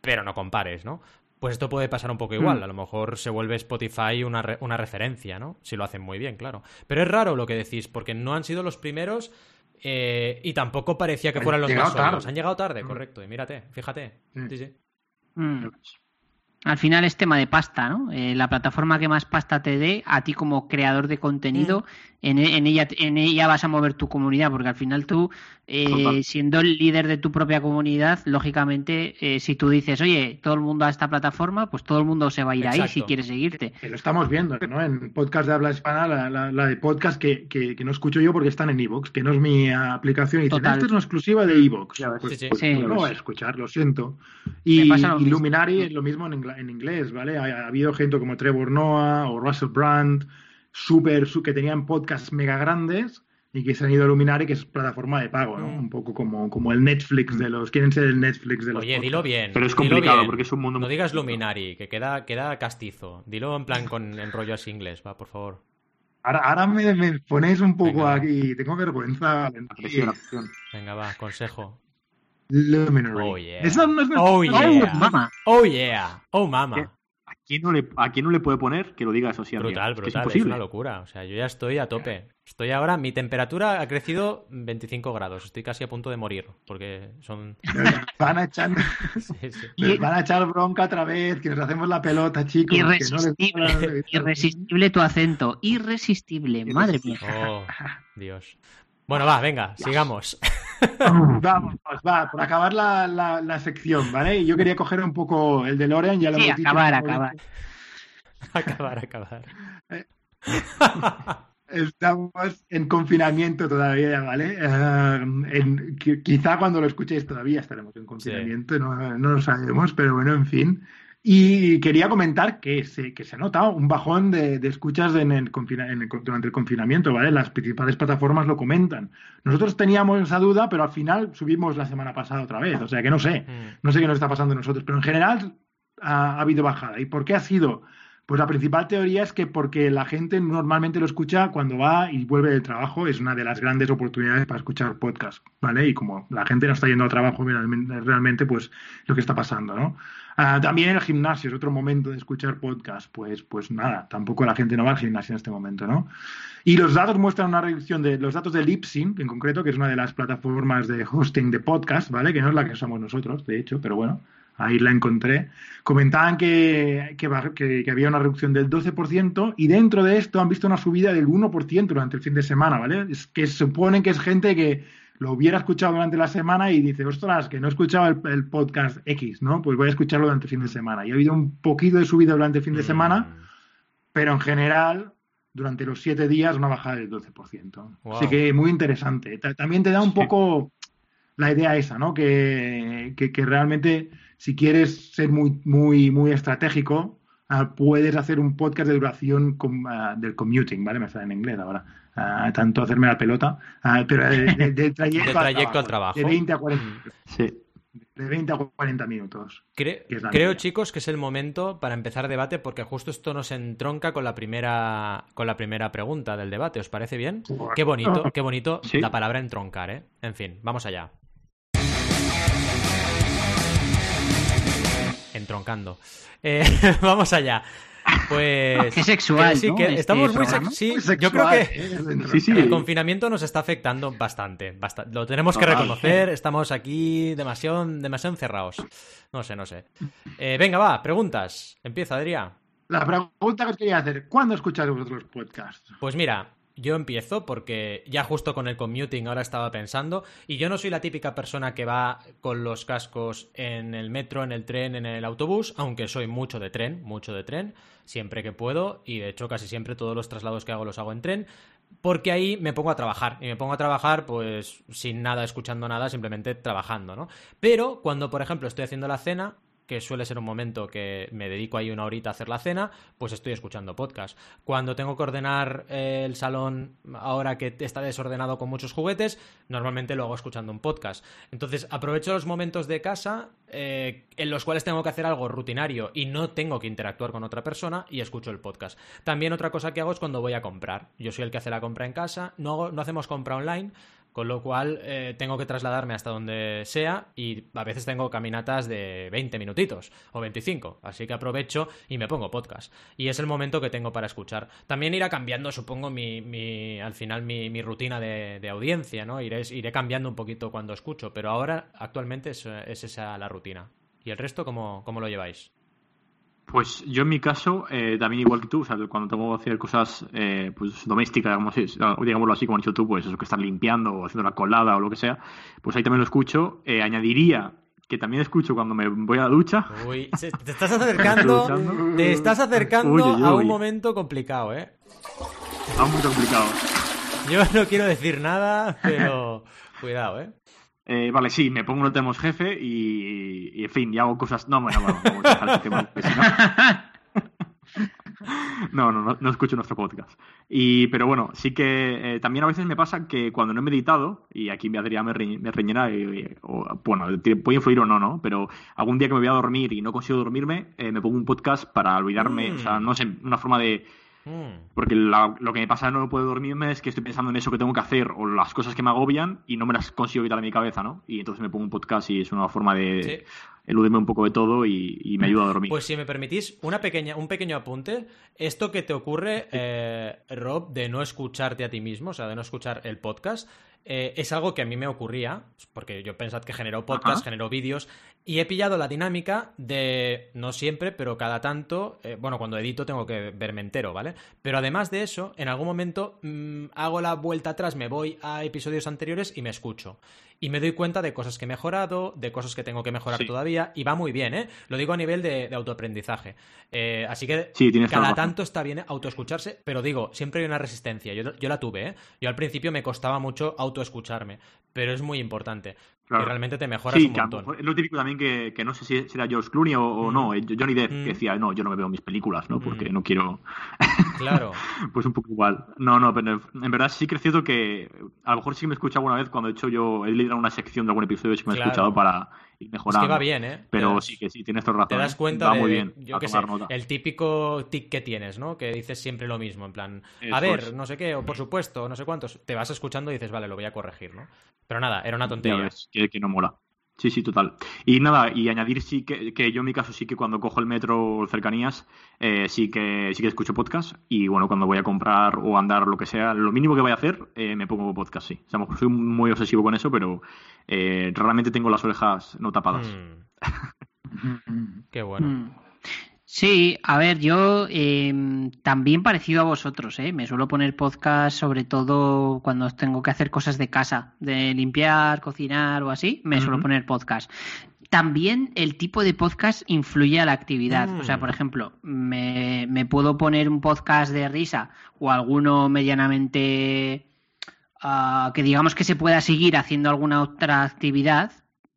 pero no compares, ¿no? Pues esto puede pasar un poco igual. Mm. A lo mejor se vuelve Spotify una, una referencia, ¿no? Si lo hacen muy bien, claro. Pero es raro lo que decís, porque no han sido los primeros eh, y tampoco parecía que fueran los más sólidos. Han llegado tarde, mm. correcto. Y mírate, fíjate. Sí, sí. Mm. Al final es tema de pasta, ¿no? Eh, la plataforma que más pasta te dé, a ti como creador de contenido, en, ella, en ella vas a mover tu comunidad, porque al final tú, eh, siendo el líder de tu propia comunidad, lógicamente, eh, si tú dices, oye, todo el mundo a esta plataforma, pues todo el mundo se va a ir ahí si quiere seguirte. lo estamos viendo, ¿no? En podcast de habla hispana, la, de podcast que, que, no escucho yo porque están en Evox, que no es mi aplicación, y dicen, esta es una exclusiva de Evox. Pues, pues no voy a escuchar, lo siento. Y Illuminari es lo mismo en, en inglés, ¿vale? Ha, ha, habido gente como Trevor Noah o Russell Brand super, que tenían podcasts mega grandes y que se han ido a Luminari, que es plataforma de pago, ¿no? Mm. Un poco como, como el Netflix de los. Quieren ser el Netflix de los. Oye, dilo bien. Pero es complicado porque es un mundo. No digas Luminari, que queda, queda castizo. Dilo en plan con en rollo así inglés, va, por favor. Ahora, ahora me, me, ponéis un poco aquí. Tengo vergüenza. Venga, va, consejo. Luminary. Oh yeah. Eso no es oh, yeah. Oh, mama. Oh yeah. Oh mama quién no le, ¿a quién no le puede poner que lo diga eso sí Brutal, brutal, es, una locura. O sea, yo ya estoy a tope. Estoy ahora, mi temperatura ha crecido 25 grados. Estoy casi a punto de morir porque son. Van a echar, van a echar bronca otra vez, que nos hacemos la pelota, chicos. Irresistible, irresistible tu acento. Irresistible, madre mía. Oh, Dios. Bueno, va, venga, sigamos. Vamos, va, por acabar la, la, sección, ¿vale? Yo quería coger un poco el de Lorean, ya lo sí, hemos acabar, acabar. acabar, acabar. Estamos en confinamiento todavía, ¿vale? Eh, quizá cuando lo escuchéis todavía estaremos en confinamiento, no, no, lo sabemos, pero bueno, en fin. Y quería comentar que se, que se ha notado un bajón de, escuchas en el, durante el confinamiento, ¿vale? Las principales plataformas lo comentan. Nosotros teníamos esa duda, pero al final subimos la semana pasada otra vez. O sea que no sé, mm. no sé qué nos está pasando a nosotros, pero en general ha, ha habido bajada. ¿Y por qué ha sido? Pues la principal teoría es que porque la gente normalmente lo escucha cuando va y vuelve del trabajo, es una de las grandes oportunidades para escuchar podcast, ¿vale? Y como la gente no está yendo al trabajo realmente, pues lo que está pasando, ¿no? Ah, también el gimnasio es otro momento de escuchar podcast, pues, pues nada, tampoco la gente no va al gimnasio en este momento, ¿no? Y los datos muestran una reducción de los datos de Lipsync, en concreto, que es una de las plataformas de hosting de podcast, ¿vale? Que no es la que usamos nosotros, de hecho, pero bueno, ahí la encontré, comentaban que, que, había una reducción del 12% y dentro de esto han visto una subida del 1% durante el fin de semana, ¿vale? Es que suponen que es gente que lo hubiera escuchado durante la semana y dice, ostras, que no he escuchado el, podcast X, ¿no? Pues voy a escucharlo durante el fin de semana. Y ha habido un poquito de subida durante el fin de semana, mm. pero en general, durante los siete días, una bajada del 12%. Así que muy interesante. También te da un poco la idea esa, ¿no? Que, que realmente si quieres ser muy, muy, muy estratégico, ah, puedes hacer un podcast de duración ah, del commuting, ¿vale? Me sale en inglés ahora. Ah, tanto hacerme la pelota, pero de, trayecto, al trabajo. De 20 a 40 minutos. Sí. De 20 a 40 minutos. creo, chicos, que es el momento para empezar debate porque justo esto nos entronca con la primera, con la primera pregunta del debate. ¿Os parece bien? Qué bonito, qué bonito la palabra entroncar, ¿eh? En fin, vamos allá. entroncando. Eh, vamos allá. Pues. Qué sexual. sí, que este estamos muy, sí, Yo creo que sí, el confinamiento nos está afectando bastante. Lo tenemos que reconocer. Estamos aquí demasiado, demasiado encerrados. No sé, no sé. Eh, venga, va, preguntas. Empieza, Adrián. La pregunta que os quería hacer: ¿cuándo escucháis vosotros podcasts? Pues mira, yo empiezo porque ya justo con el commuting ahora estaba pensando y yo no soy la típica persona que va con los cascos en el metro, en el tren, en el autobús, aunque soy mucho de tren, mucho de tren, siempre que puedo y de hecho casi siempre todos los traslados que hago los hago en tren, porque ahí me pongo a trabajar y me pongo a trabajar pues sin nada, escuchando nada, simplemente trabajando, ¿no? Pero cuando por ejemplo estoy haciendo la cena, que suele ser un momento que me dedico ahí una horita a hacer la cena, pues estoy escuchando podcast. Cuando tengo que ordenar eh, el salón ahora que está desordenado con muchos juguetes, normalmente lo hago escuchando un podcast. Entonces aprovecho los momentos de casa eh, en los cuales tengo que hacer algo rutinario y no tengo que interactuar con otra persona y escucho el podcast. También otra cosa que hago es cuando voy a comprar. Yo soy el que hace la compra en casa, no, no hacemos compra online, con lo cual eh, tengo que trasladarme hasta donde sea y a veces tengo caminatas de 20 minutitos o 25. Así que aprovecho y me pongo podcast. Y es el momento que tengo para escuchar. También irá cambiando, supongo, mi, al final mi, rutina de, audiencia, ¿no? Iré, iré cambiando un poquito cuando escucho, pero ahora actualmente es, esa la rutina. ¿Y el resto cómo, cómo lo lleváis? Pues yo en mi caso, eh, también igual que tú, o sea, cuando tengo que hacer cosas eh, pues domésticas, digámoslo así, como en YouTube, pues eso que estar limpiando o haciendo la colada o lo que sea, pues ahí también lo escucho. Eh, añadiría que también escucho cuando me voy a la ducha. Uy, te estás acercando, te estás acercando a un momento complicado, ¿eh? A un momento complicado. Yo no quiero decir nada, pero cuidado, ¿eh? Eh, vale, sí, me pongo no tenemos jefe y, en fin, y hago cosas. No, bueno, vamos, vamos a dejar tema. No, no, no, no, escucho nuestro podcast. Y, pero bueno, sí que eh, también a veces me pasa que cuando no he meditado, y aquí me Adrián me, me reñirá, o, bueno, puede influir o no, ¿no? Pero algún día que me voy a dormir y no consigo dormirme, eh, me pongo un podcast para olvidarme, o sea, mm. no sé, una forma de Mm. Porque lo que me pasa no puedo dormirme es que estoy pensando en eso que tengo que hacer o las cosas que me agobian y no me las consigo quitar de mi cabeza, ¿no? Y entonces me pongo un podcast y es una forma de eludirme un poco de todo y, me ayuda a dormir. Pues si me permitís, una pequeña, un pequeño apunte. Esto que te ocurre, eh, Rob, de no escucharte a ti mismo, o sea, de no escuchar el podcast, eh, es algo que a mí me ocurría, porque yo pensad que generó podcast, generó vídeos, y he pillado la dinámica de, no siempre, pero cada tanto, eh, bueno, cuando edito tengo que verme entero, ¿vale? Pero además de eso, en algún momento mm, hago la vuelta atrás, me voy a episodios anteriores y me escucho y me doy cuenta de cosas que he mejorado, de cosas que tengo que mejorar todavía, y va muy bien, ¿eh? Lo digo a nivel de, autoaprendizaje. Eh, así que cada tanto está bien autoescucharse, pero digo, siempre hay una resistencia. Yo, yo la tuve, ¿eh? Yo al principio me costaba mucho autoescucharme, pero es muy importante. Y realmente te mejoras un montón. Es lo típico también que, que, no sé si era George Clooney o, no, eh, Johnny Depp, que decía, no, yo no me veo mis películas, ¿no? Porque no quiero... Claro. pues un poco igual. No, no, pero en verdad sí que es cierto que a lo mejor sí que me he escuchado alguna vez cuando he hecho yo, he leído una sección de algún episodio, sí que me he escuchado para ir mejorando. Es que va bien, ¿eh? Pero sí que sí, tienes toda razón. Te das ¿eh? cuenta de, muy bien, yo qué sé, el típico tic que tienes, ¿no? Que dices siempre lo mismo, en plan, a ver, no sé qué, o por supuesto, no sé cuántos. Te vas escuchando y dices, vale, lo voy a corregir, ¿no? Pero nada, era una tontería. que no mola. Sí, sí, total. Y nada, y añadir sí que, que, yo en mi caso sí que cuando cojo el metro o cercanías, eh, sí que sí que escucho podcast. Y bueno, cuando voy a comprar o andar lo que sea, lo mínimo que voy a hacer, eh, me pongo podcast, sí. O sea, soy muy obsesivo con eso, pero eh, realmente tengo las orejas no tapadas. Mm. Qué bueno. Mm. Sí, a ver, yo em, también parecido a vosotros, ¿eh? Me suelo poner podcast sobre todo cuando tengo que hacer cosas de casa, de limpiar, cocinar o así, me suelo poner podcast. También el tipo de podcast influye a la actividad. O sea, por mm. ejemplo, me, me, puedo poner un podcast de risa o alguno medianamente ah, que digamos que se pueda seguir haciendo alguna otra actividad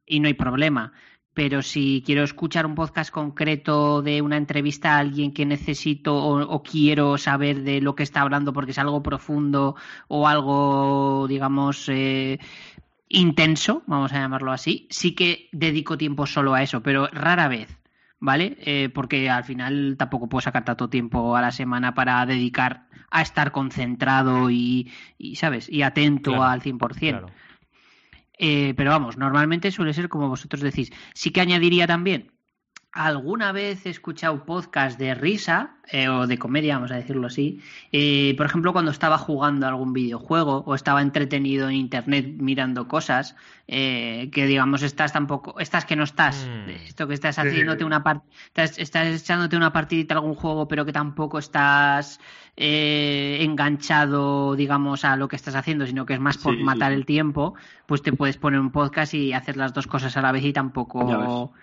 y no hay problema pero si quiero escuchar un podcast concreto de una entrevista a alguien que necesito o, quiero saber de lo que está hablando porque es algo profundo o algo, digamos, eh, intenso, vamos a llamarlo así, sí que dedico tiempo solo a eso, pero rara vez. ¿Vale? Eh, porque al final tampoco puedo sacar tanto tiempo a la semana para dedicar a estar concentrado y, ¿sabes? Y atento al 100%. Claro. Eh, pero vamos, normalmente suele ser como vosotros decís. Sí que añadiría también, alguna vez he escuchado podcast de risa eh, o de comedia, vamos a decirlo así. Eh, por ejemplo, cuando estaba jugando algún videojuego o estaba entretenido en internet mirando cosas, que digamos estás tampoco, estás que no estás, mm. esto que estás haciéndote una parte, estás, estás echándote una partidita a algún juego, pero que tampoco estás eh, enganchado, digamos, a lo que estás haciendo, sino que es más por matar el tiempo, pues te puedes poner un podcast y hacer las dos cosas a la vez y tampoco...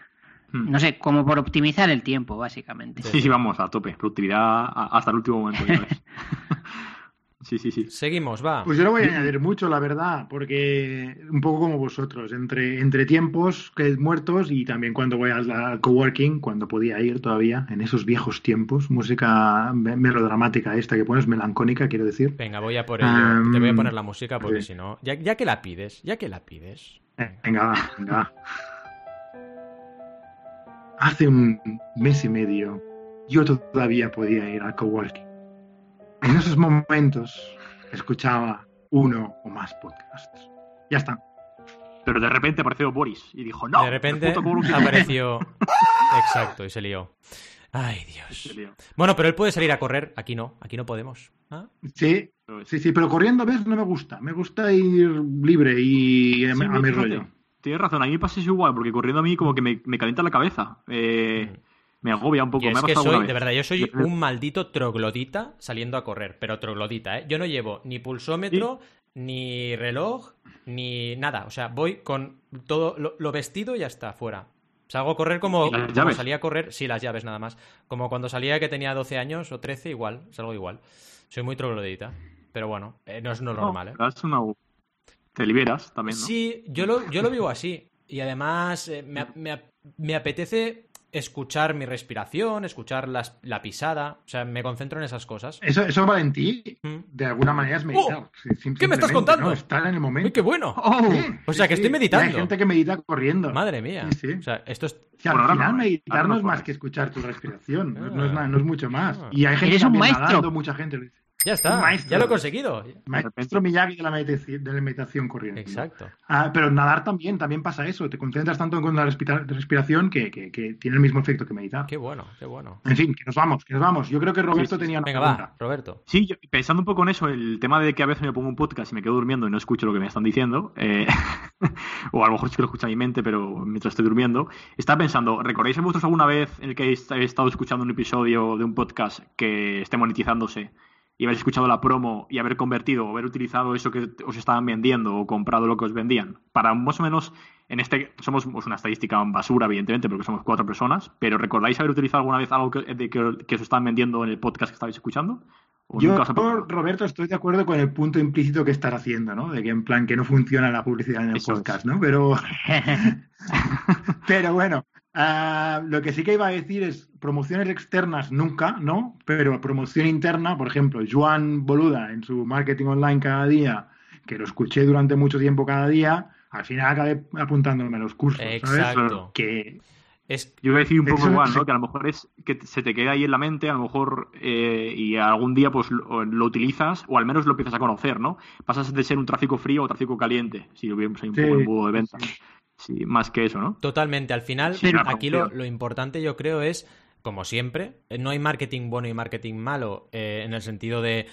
Hmm. No sé, como por optimizar el tiempo, básicamente. Sí, sí, vamos, a tope. Productividad hasta el último momento. Sí, sí, sí. Seguimos, va. Pues yo no voy a añadir mucho, la verdad, porque un poco como vosotros, entre, entre tiempos que muertos y también cuando voy al, coworking, cuando podía ir todavía, en esos viejos tiempos, música melodramática esta que pones, melancónica, quiero decir. Venga, voy a por ello. Te voy a poner la música porque si no, ya, ya que la pides, ya que la pides. Venga, venga. Hace un mes y medio yo todavía podía ir al coworking. En esos momentos escuchaba uno o más podcasts. Ya está. Pero de repente apareció Boris y dijo, no. De repente apareció... Exacto, y se lió. Ay, Dios. Bueno, pero él puede salir a correr. Aquí no, aquí no podemos. ¿Ah? Sí, sí, sí, pero corriendo, ¿ves? No me gusta. Me gusta ir libre y a, mi rollo. Tienes razón, a mí me pasa igual, porque corriendo a mí como que me, me calienta la cabeza. Eh, mm me agobia un poco. es que soy, de verdad, yo soy un maldito troglodita saliendo a correr, pero troglodita, ¿eh? Yo no llevo ni pulsómetro, ni reloj, ni nada. O sea, voy con todo lo, vestido y ya está, fuera. Salgo a correr como, como, salía a correr, sí, las llaves nada más. Como cuando salía que tenía 12 años o 13, igual, salgo igual. Soy muy troglodita. Pero bueno, eh, no es normal, ¿eh? Te liberas también, ¿no? Sí, yo lo, yo lo vivo así. Y además eh, me, me, me apetece escuchar mi respiración, escuchar la pisada. O sea, me concentro en esas cosas. Eso, eso ti, mm. de alguna manera, es meditar. ¡Oh! ¿Qué me estás contando? Estar en el momento. ¡Uy, qué bueno! Oh. o sea, que estoy meditando. hay gente que medita corriendo. Madre mía. O sea, esto es... al final meditar no es más que escuchar tu respiración. No, es, no es mucho más. Ah. Y hay gente que un maestro. mucha gente lo dice. Ya está, ya lo he conseguido. Maestro Miyagi de la meditación, de la meditación corriente. Exacto. Ah, pero nadar también, también pasa eso. Te concentras tanto en la respiración que, tiene el mismo efecto que meditar. Qué bueno, qué bueno. En fin, que nos vamos, que nos vamos. Yo creo que Roberto tenía una Venga, va, Roberto. Sí, pensando un poco en eso, el tema de que a veces me pongo un podcast y me quedo durmiendo y no escucho lo que me están diciendo, eh, o a lo mejor sí que lo escucha mi mente, pero mientras estoy durmiendo, estaba pensando, ¿recordáis vosotros alguna vez en el que habéis estado escuchando un episodio de un podcast que esté monetizándose? Y haber escuchado la promo y haber convertido o haber utilizado eso que os estaban vendiendo o comprado lo que os vendían. Para más o menos, en este, somos una estadística basura, evidentemente, porque somos cuatro personas, pero ¿recordáis haber utilizado alguna vez algo que, de, que, os estaban vendiendo en el podcast que estabais escuchando? Yo, Roberto, estoy de acuerdo con el punto implícito que estás haciendo, ¿no? De que en plan que no funciona la publicidad en el podcast, ¿no? Pero, pero bueno, Ah, lo que sí que iba a decir es promociones externas nunca, ¿no? Pero promoción interna, por ejemplo, Joan Boluda en su marketing online cada día, que lo escuché durante mucho tiempo cada día, al final acabé apuntándome a los cursos, Exacto. Que es... Yo iba a decir un poco igual, ¿no? Que a lo mejor es que se te queda ahí en la mente, a lo mejor, eh, y algún día pues lo, utilizas, o al menos lo empiezas a conocer, ¿no? Pasas de ser un tráfico frío a tráfico caliente, si lo vemos ahí un poco en de venta. Sí, más que eso, ¿no? Totalmente. Al final, aquí lo, lo, importante yo creo es como siempre. Eh, no hay marketing bueno y marketing malo eh, en el sentido de,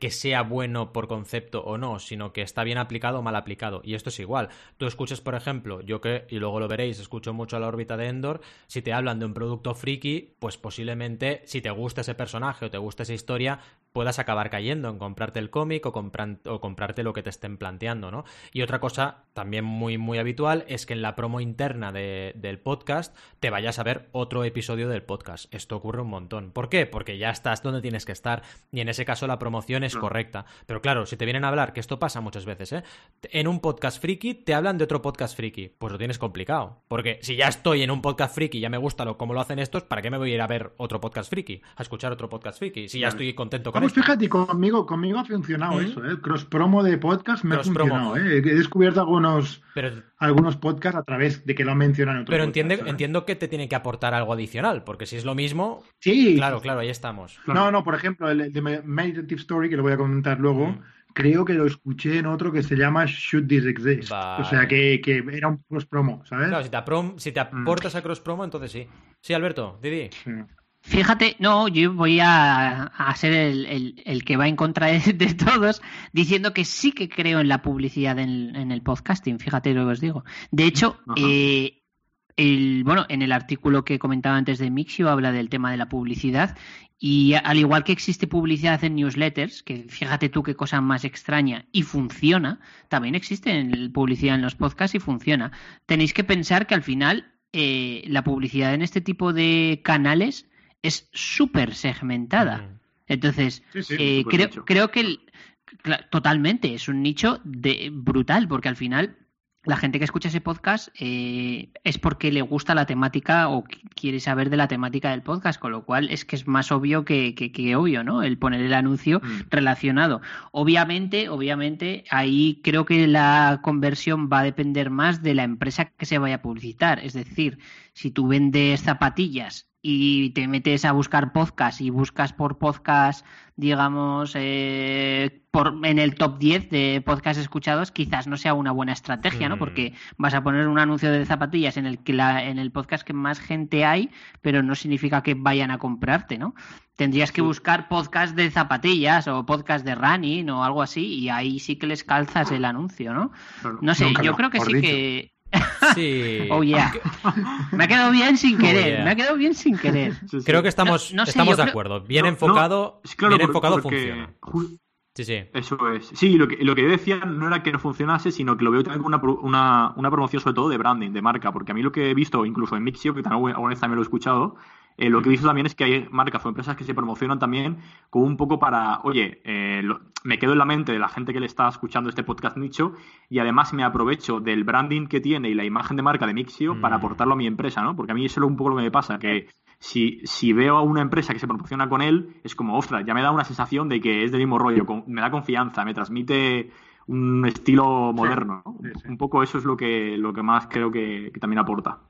que sea bueno por concepto o no, sino que está bien aplicado o mal aplicado. Y esto es igual. Tú escuchas, por ejemplo, yo que, y luego lo veréis, escucho mucho a la órbita de Endor, si te hablan de un producto friki, pues posiblemente si te gusta ese personaje o te gusta esa historia, puedas acabar cayendo en comprarte el cómic o, o comprarte lo que te estén planteando, ¿no? Y otra cosa también muy, muy habitual es que en la promo interna del podcast te vayas a ver otro episodio del podcast esto ocurre un montón. ¿Por qué? Porque ya estás donde tienes que estar y en ese caso la promoción es correcta. Pero claro, si te vienen a hablar, que esto pasa muchas veces, ¿eh? En un podcast friki te hablan de otro podcast friki, pues lo tienes complicado. Porque si ya estoy en un podcast friki y ya me gusta lo, cómo lo hacen estos, ¿para qué me voy a ir a ver otro podcast friki? A escuchar otro podcast friki, si ya estoy contento con Vamos, fíjate, conmigo, conmigo ha funcionado eso, ¿eh? Cross promo de podcast me ha funcionado, ¿eh? He descubierto algunos, algunos podcasts a través de que lo mencionan Pero entiende, entiendo que te tiene que aportar algo adicional, porque si es lo mismo. Sí. Claro, claro, ahí estamos. No, no, por ejemplo, el de Meditative Story, que lo voy a comentar luego, mm. creo que lo escuché en otro que se llama Should This Exist. O sea, que, era un cross promo, ¿sabes? Claro, si te, si te mm. aportas a cross promo, entonces sí. Sí, Alberto, Didi. Fíjate, no, yo voy a, ser el, que va en contra de, todos, diciendo que sí que creo en la publicidad en, el podcasting, fíjate lo que os digo. De hecho, eh, el, bueno, en el artículo que comentaba antes de Mixio habla del tema de la publicidad y al igual que existe publicidad en newsletters, que fíjate tú qué cosa más extraña y funciona, también existe publicidad en los podcasts y funciona. Tenéis que pensar que al final eh, la publicidad en este tipo de canales es súper segmentada. Entonces, eh, creo, creo que totalmente es un nicho de, brutal, porque al final la gente que escucha ese podcast eh, es porque le gusta la temática o quiere saber de la temática del podcast, con lo cual es que es más obvio que, que, obvio, ¿no? El poner el anuncio mm. relacionado. Obviamente, obviamente, ahí creo que la conversión va a depender más de la empresa que se vaya a publicitar. Es decir, si tú vendes zapatillas y te metes a buscar podcast y buscas por podcast, digamos, eh, por, en el top 10 de podcasts escuchados, quizás no sea una buena estrategia, ¿no? Mm. Porque vas a poner un anuncio de zapatillas en el que la, en el podcast que más gente hay, pero no significa que vayan a comprarte, ¿no? Tendrías que buscar podcast de zapatillas o podcast de running o algo así y ahí sí que les calzas el anuncio, ¿no? No sé, yo creo que sí que Sí. Oh, yeah. Me ha quedado bien sin oh, querer. Me ha quedado bien sin querer. Creo que estamos, estamos de acuerdo. Bien enfocado, bien enfocado funciona. Sí, sí. Eso es. Sí, lo que, lo que yo decía no era que no funcionase, sino que lo veo también como una, una, promoción sobre todo de branding, de marca, porque a mí lo que he visto, incluso en Mixio, que también alguna vez también lo he escuchado, eh, lo que he visto también es que hay marcas o empresas que se promocionan también como un poco para, oye, eh, me quedo en la mente de la gente que le está escuchando este podcast nicho y además me aprovecho del branding que tiene y la imagen de marca de Mixio para mm. aportarlo a mi empresa, ¿no? Porque a mí eso es un poco lo que me pasa, que si, si veo a una empresa que se promociona con él, es como, ostras, ya me da una sensación de que es del mismo rollo, me da confianza, me transmite un estilo moderno. Un poco eso es lo que, lo que más creo que, que también aporta.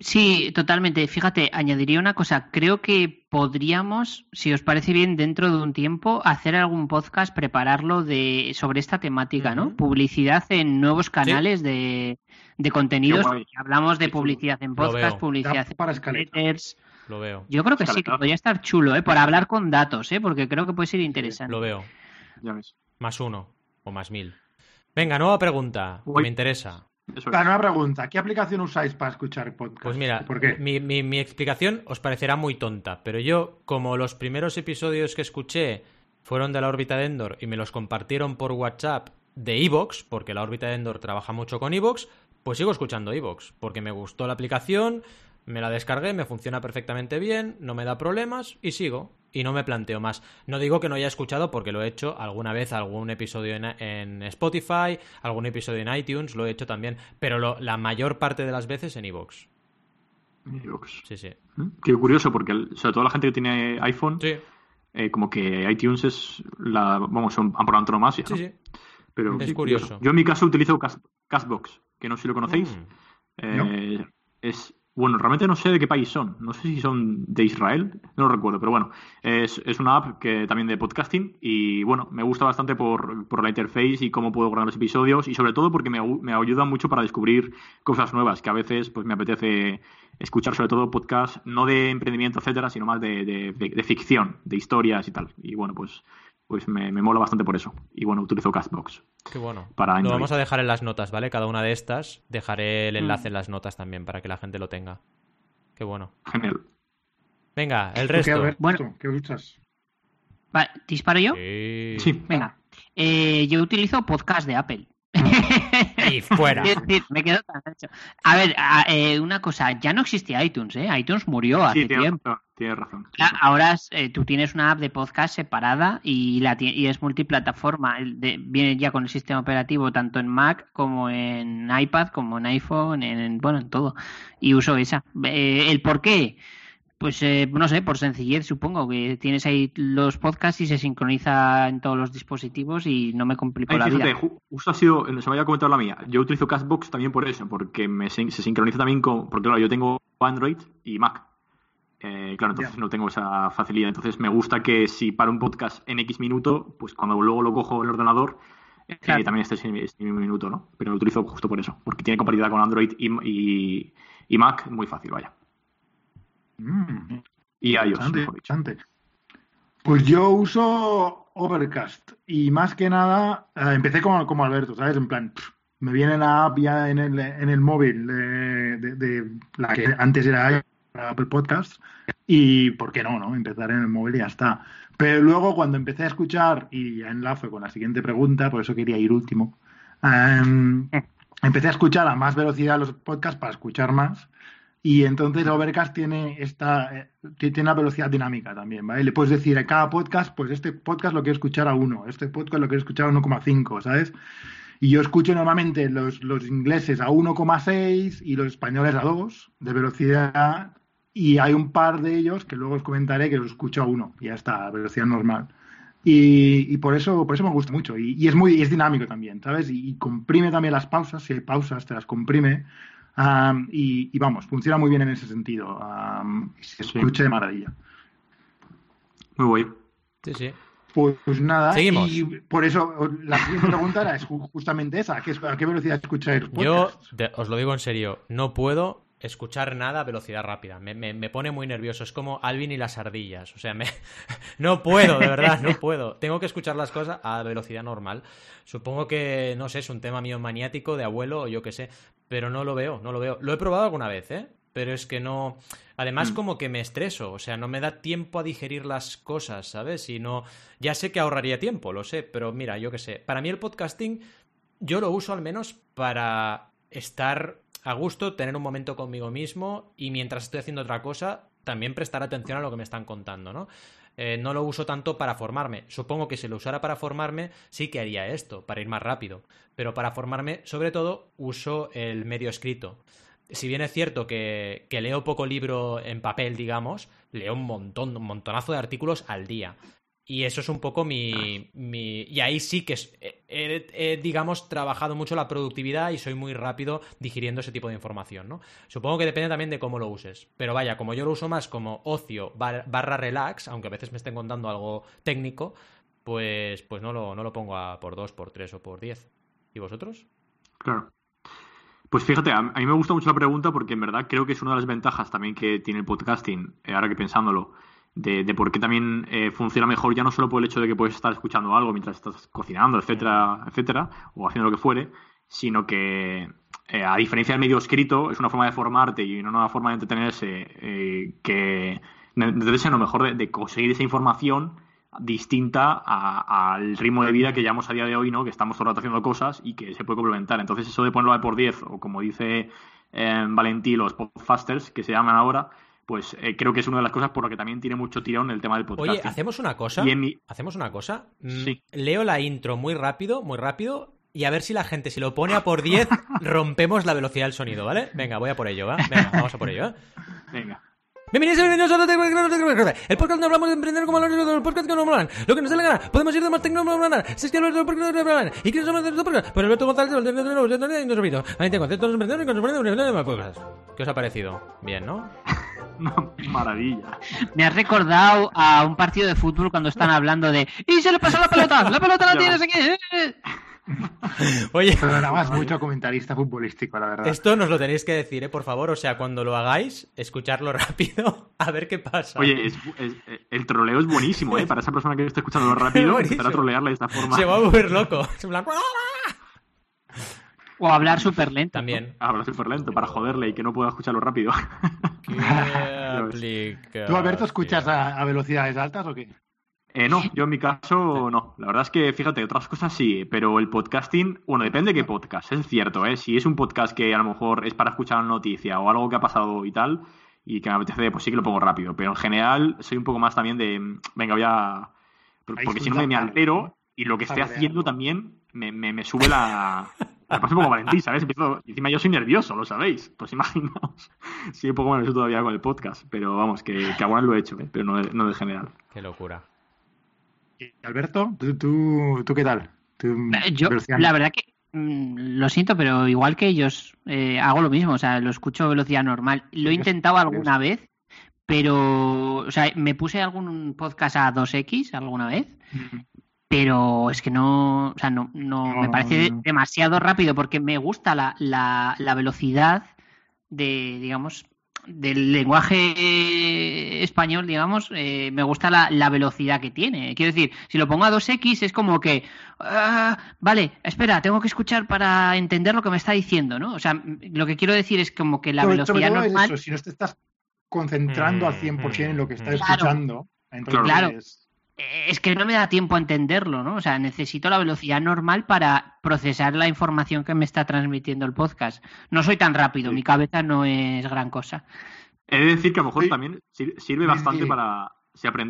Sí, totalmente. Fíjate, añadiría una cosa. Creo que podríamos, si os parece bien, dentro de un tiempo, hacer algún podcast, prepararlo de sobre esta temática, ¿no? Publicidad en nuevos canales de, de, contenidos. Hablamos de publicidad en podcast, publicidad en para Lo veo. Yo creo que sí, que podría estar chulo, ¿eh? Por hablar con datos, ¿eh? Porque creo que puede ser interesante. Lo veo. Ya ves. Más uno o más mil. Venga, nueva pregunta. me interesa. La nueva pregunta. ¿Qué aplicación usáis para escuchar podcast? Pues mira, Mi, mi, explicación os parecerá muy tonta, pero yo, como los primeros episodios que escuché fueron de la órbita de Endor y me los compartieron por WhatsApp de Evox, porque la órbita de Endor trabaja mucho con Evox, pues sigo escuchando Evox, porque me gustó la aplicación, me la descargué, me funciona perfectamente bien, no me da problemas y sigo y no me planteo más. No digo que no haya escuchado porque lo he hecho alguna vez, algún episodio en, Spotify, algún episodio en iTunes, lo he hecho también, pero la mayor parte de las veces en iVoox. iVoox. Sí, sí. ¿Mm? Qué curioso, porque sobre todo la gente que tiene iPhone, eh, como que iTunes es la, vamos, son por antonomasia. Sí, sí. Pero es curioso. Yo en mi caso utilizo Castbox, que no sé si lo conocéis. Mm. Eh, es bueno, realmente no sé de qué país son. No sé si son de Israel, no lo recuerdo, pero bueno, es, una app que también de podcasting y bueno, me gusta bastante por, por la interface y cómo puedo grabar los episodios y sobre todo porque me, ayuda mucho para descubrir cosas nuevas que a veces pues me apetece escuchar sobre todo podcasts no de emprendimiento, etcétera, sino más de, de ficción, de historias y tal. Y bueno, pues pues me, mola bastante por eso. Y bueno, utilizo Castbox. Qué bueno. Para lo vamos a dejar en las notas, ¿vale? Cada una de estas dejaré el enlace mm. en las notas también para que la gente lo tenga. Qué bueno. Genial. Venga, el resto. bueno, ¿qué? Vale, ¿disparo yo? Sí. Venga. Eh, yo utilizo podcast de Apple. y fuera. me quedo tan A ver, eh, una cosa, ya no existía iTunes, ¿eh? iTunes murió hace tiempo. tienes razón. ahora eh, tú tienes una app de podcast separada y, la y es multiplataforma. viene ya con el sistema operativo tanto en Mac como en iPad, como en iPhone, en, bueno, en todo. Y uso esa. Eh, ¿El por qué? Pues eh, no sé, por sencillez supongo que tienes ahí los podcasts y se sincroniza en todos los dispositivos y no me complico la vida. Justo ha sido, se me había comentado la mía. Yo utilizo Castbox también por eso, porque me, se sincroniza también con, porque claro, yo tengo Android y Mac. Eh, claro, entonces no tengo esa facilidad. Entonces me gusta que si para un podcast en X minuto, pues cuando luego lo cojo en el ordenador, eh, también esté en mismo minuto, ¿no? Pero lo utilizo justo por eso, porque tiene compatibilidad con Android y, y Mac, muy fácil, vaya. Mm. y iOS. Pues yo uso Overcast y más que nada eh, empecé como, como Alberto, ¿sabes? En plan, me viene la app ya en el, en el móvil de, la que antes era Apple Podcasts y ¿por qué no, no? Empezar en el móvil y ya está. Pero luego cuando empecé a escuchar, y ya enlazo con la siguiente pregunta, por eso quería ir último, em, empecé a escuchar a más velocidad los podcasts para escuchar más Y entonces Overcast tiene esta eh, tiene una velocidad dinámica también, ¿vale? Le puedes decir a cada podcast, pues este podcast lo quiero escuchar a 1, este podcast lo quiero escuchar a 1,5, ¿sabes? Y yo escucho normalmente los, los ingleses a 1,6 y los españoles a 2 de velocidad y hay un par de ellos que luego os comentaré que los escucho a 1 y ya está, a velocidad normal. Y, y, por eso por eso me gusta mucho y, y es muy es dinámico también sabes y, y, comprime también las pausas si hay pausas te las comprime um, y, vamos funciona muy bien en ese sentido um, se escucha sí. de maravilla muy guay sí sí pues, pues, nada Seguimos. y por eso la siguiente pregunta era es justamente esa ¿a qué, a qué velocidad escucháis yo te, os lo digo en serio no puedo escuchar nada a velocidad rápida. Me, me, me, pone muy nervioso. Es como Alvin y las ardillas. O sea, me... no puedo, de verdad, no puedo. Tengo que escuchar las cosas a velocidad normal. Supongo que, no sé, es un tema mío maniático de abuelo o yo qué sé. Pero no lo veo, no lo veo. Lo he probado alguna vez, ¿eh? Pero es que no. Además, mm. como que me estreso. O sea, no me da tiempo a digerir las cosas, ¿sabes? Y no. Ya sé que ahorraría tiempo, lo sé. Pero mira, yo qué sé. Para mí el podcasting, yo lo uso al menos para estar a gusto, tener un momento conmigo mismo y mientras estoy haciendo otra cosa, también prestar atención a lo que me están contando, ¿no? Eh, no lo uso tanto para formarme. Supongo que si lo usara para formarme, sí que haría esto, para ir más rápido. Pero para formarme, sobre todo, uso el medio escrito. Si bien es cierto que, que leo poco libro en papel, digamos, leo un montón, un montonazo de artículos al día. Y eso es un poco mi. mi... Y ahí sí que he, he, he, digamos, trabajado mucho la productividad y soy muy rápido digiriendo ese tipo de información, ¿no? Supongo que depende también de cómo lo uses. Pero vaya, como yo lo uso más como ocio barra relax, aunque a veces me estén contando algo técnico, pues, pues no, lo, no lo pongo a por 2, por 3 o por 10. ¿Y vosotros? Claro. Pues fíjate, a mí me gusta mucho la pregunta porque en verdad creo que es una de las ventajas también que tiene el podcasting, ahora que pensándolo de, de por qué también eh, funciona mejor, ya no solo por el hecho de que puedes estar escuchando algo mientras estás cocinando, etcétera, etcétera, o haciendo lo que fuere, sino que eh, a diferencia del medio escrito, es una forma de formarte y una forma de entretenerse eh, que entretenerse, lo mejor de, conseguir esa información distinta al ritmo de vida que llevamos a día de hoy, ¿no? Que estamos todo el rato haciendo cosas y que se puede complementar. Entonces, eso de ponerlo a por 10, o como dice eh, Valentí, los podfasters, que se llaman ahora, pues eh, creo que es una de las cosas por lo que también tiene mucho tirón el tema del podcast. Oye, hacemos una cosa. Mi... Hacemos una cosa. Sí. Leo la intro muy rápido, muy rápido. Y a ver si la gente, si lo pone a por 10, rompemos la velocidad del sonido, ¿vale? Venga, voy a por ello, ¿va? Venga, vamos a por ello, ¿eh? Venga. Bienvenidos y bienvenidos a el podcast donde hablamos de emprender como los del podcast que nos molan. Lo que nos dé la gana. Podemos ir de más tecnología no Si es que los del podcast nos molan. ¿Y quiénes somos de? Pues Alberto González, el de los olvido. Ahí te conceptos de emprendedores que nos ponen de más podcasts. ¿Qué os ha parecido? Bien, ¿no? Maravilla. Me has recordado a un partido de fútbol cuando están hablando de ¡Y se le pasó la pelota! ¡La pelota la tienes aquí! Oye, pero nada más mucho comentarista futbolístico, la verdad. Esto nos lo tenéis que decir, ¿eh? por favor. O sea, cuando lo hagáis, escucharlo rápido, a ver qué pasa. Oye, es, es, el troleo es buenísimo, ¿eh? Para esa persona que está escuchando rápido, empezar a trolearle de esta forma. Se va a volver loco. Plan... O hablar súper lento. También. Hablar súper lento para joderle y que no pueda escucharlo rápido. ¿Tú, Alberto, escuchas a, a velocidades altas o qué? Eh, no, yo en mi caso no. La verdad es que, fíjate, otras cosas sí, pero el podcasting, bueno, depende de qué podcast, es cierto, ¿eh? Si es un podcast que a lo mejor es para escuchar una noticia o algo que ha pasado y tal, y que me apetece, pues sí que lo pongo rápido. Pero en general soy un poco más también de, venga, voy a... Porque si no me, me altero y lo que esté haciendo también me, me, me sube la... Me pasa un poco Valentín, ¿sabes? Empiezo... Encima yo soy nervioso, lo sabéis. Pues imaginaos. Sí, un poco nervioso todavía con el podcast. Pero vamos, que, que alguna lo he hecho, ¿eh? Pero no de, no de general. Qué locura. Alberto, ¿tú, tú, tú qué tal? ¿Tú, Yo, la verdad que mmm, lo siento, pero igual que ellos, eh, hago lo mismo, o sea, lo escucho a velocidad normal. Lo he intentado alguna vez, pero, o sea, me puse algún podcast a 2X alguna vez, pero es que no, o sea, no, no, no me parece no, demasiado rápido porque me gusta la, la, la velocidad de, digamos, del lenguaje español, digamos, eh, me gusta la, la, velocidad que tiene. Quiero decir, si lo pongo a 2x es como que, uh, vale, espera, tengo que escuchar para entender lo que me está diciendo, ¿no? O sea, lo que quiero decir es como que la velocidad normal... Eso, si no te estás concentrando Mm, al 100% en lo que estás Claro. escuchando, entonces... Claro. Eh, es que no me da tiempo a entenderlo, ¿no? O sea, necesito la velocidad normal para procesar la información que me está transmitiendo el podcast. No soy tan rápido, mi cabeza no es gran cosa. He de decir que a lo mejor también sirve bastante para,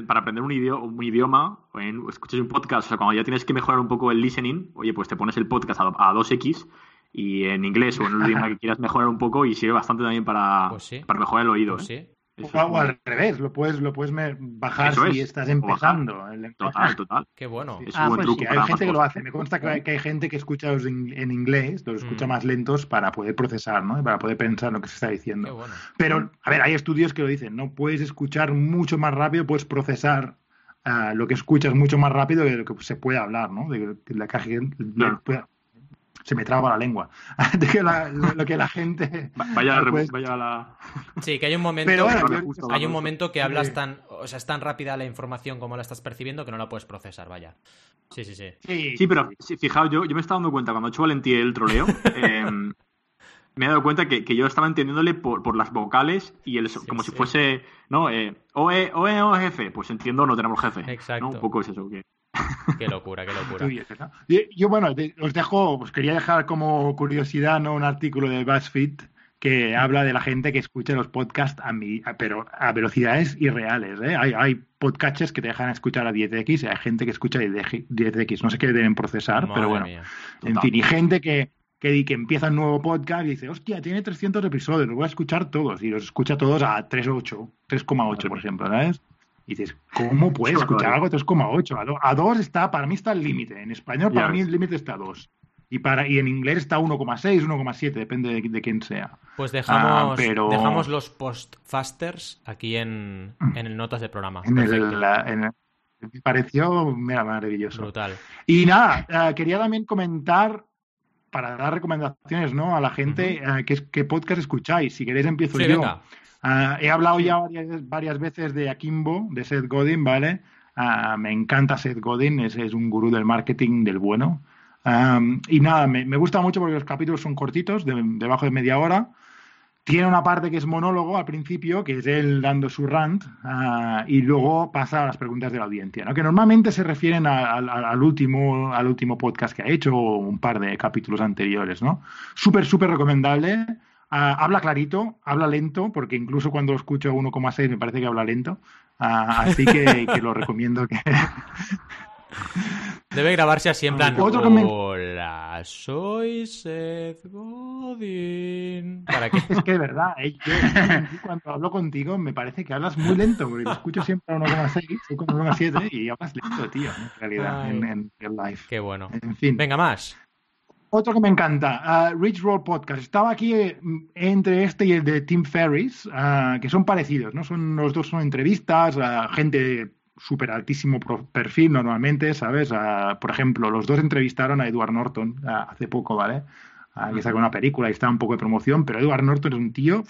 para aprender un, idioma, un idioma o en, escuchas un podcast, o sea, cuando ya tienes que mejorar un poco el listening, oye, pues te pones el podcast a, a 2x y en inglés o en un idioma que quieras mejorar un poco y sirve bastante también para, pues para mejorar el oído. Pues ¿eh? O, al revés, lo puedes, lo puedes bajar si estás empezando. total, total. Qué bueno. Ah, pues hay gente que lo hace. Me consta que hay, gente que escucha en, inglés, los escucha mm. más lentos para poder procesar, ¿no? Para poder pensar lo que se está diciendo. Pero, a ver, hay estudios que lo dicen, ¿no? Puedes escuchar mucho más rápido, puedes procesar ah, lo que escuchas mucho más rápido de lo que se puede hablar, ¿no? De, la caja, se me traba la lengua. de que lo, que la gente. Vaya, vaya a la. Sí, que hay un momento. hay un momento que hablas tan. O sea, es tan rápida la información como la estás percibiendo que no la puedes procesar, vaya. Sí, sí, sí. Sí, pero fijaos, yo, yo me estaba dando cuenta cuando he hecho Valentía el troleo. Em, me he dado cuenta que, yo estaba entendiéndole por, por las vocales y el, como si fuese, ¿no? Eh, OE, OE, o jefe. Pues entiendo, no tenemos jefe. Exacto. Un poco es eso. Que... Qué locura, qué locura. Yo, bueno, os dejo, pues quería dejar como curiosidad, ¿no? Un artículo de BuzzFeed que habla de la gente que escucha los podcasts a mi, pero a velocidades irreales. ¿eh? Hay, hay podcasts que te dejan escuchar a 10x y hay gente que escucha a 10x. No sé qué deben procesar, pero bueno. En fin, y gente que, que, que, empieza un nuevo podcast y dice, hostia, tiene 300 episodios, los voy a escuchar todos. Y los escucha todos a 3.8, 3,8, por ejemplo, ¿sabes? Y dices, ¿cómo puedes escuchar algo 3,8? A 2 está, para mí está el límite. En español, para mí el límite está a 2. Y, para, y en inglés está 1,6, 1,7, depende de, quién sea. Pues dejamos, ah, dejamos los post-fasters aquí en, mm. en el notas del programa. En el, me pareció maravilloso. Brutal. Y nada, eh, quería también comentar para dar recomendaciones ¿no? a la gente uh qué, podcast escucháis. Si queréis empiezo yo. Ah, he hablado ya varias, veces de Akimbo, de Seth Godin, ¿vale? Ah, me encanta Seth Godin, ese es un gurú del marketing del bueno. y nada, me, gusta mucho porque los capítulos son cortitos, de, debajo de media hora. Tiene una parte que es monólogo al principio, que es él dando su rant, ah, y luego pasa a las preguntas de la audiencia, ¿no? que normalmente se refieren al, último, al último podcast que ha hecho o un par de capítulos anteriores. ¿no? Súper, súper recomendable. Ah, habla clarito, habla lento, porque incluso cuando lo escucho a 1,6 me parece que habla lento. Ah, así que, lo recomiendo que. Debe grabarse así en plan. Hola, soy Seth Godin. ¿Para qué? Es que de verdad, eh, cuando hablo contigo me parece que hablas muy lento, porque lo escucho siempre a 1,6, 1,7 y hablas lento, tío, en realidad, en, en, live. Qué bueno. En fin. Venga, más. Otro que me encanta, uh, Rich Roll Podcast. Estaba aquí eh, entre este y el de Tim Ferris, uh, que son parecidos, ¿no? Son, los dos son entrevistas, a gente de súper altísimo perfil normalmente, ¿sabes? por ejemplo, los dos entrevistaron a Edward Norton hace poco, ¿vale? que sacó una película y está un poco de promoción, pero Edward Norton es un tío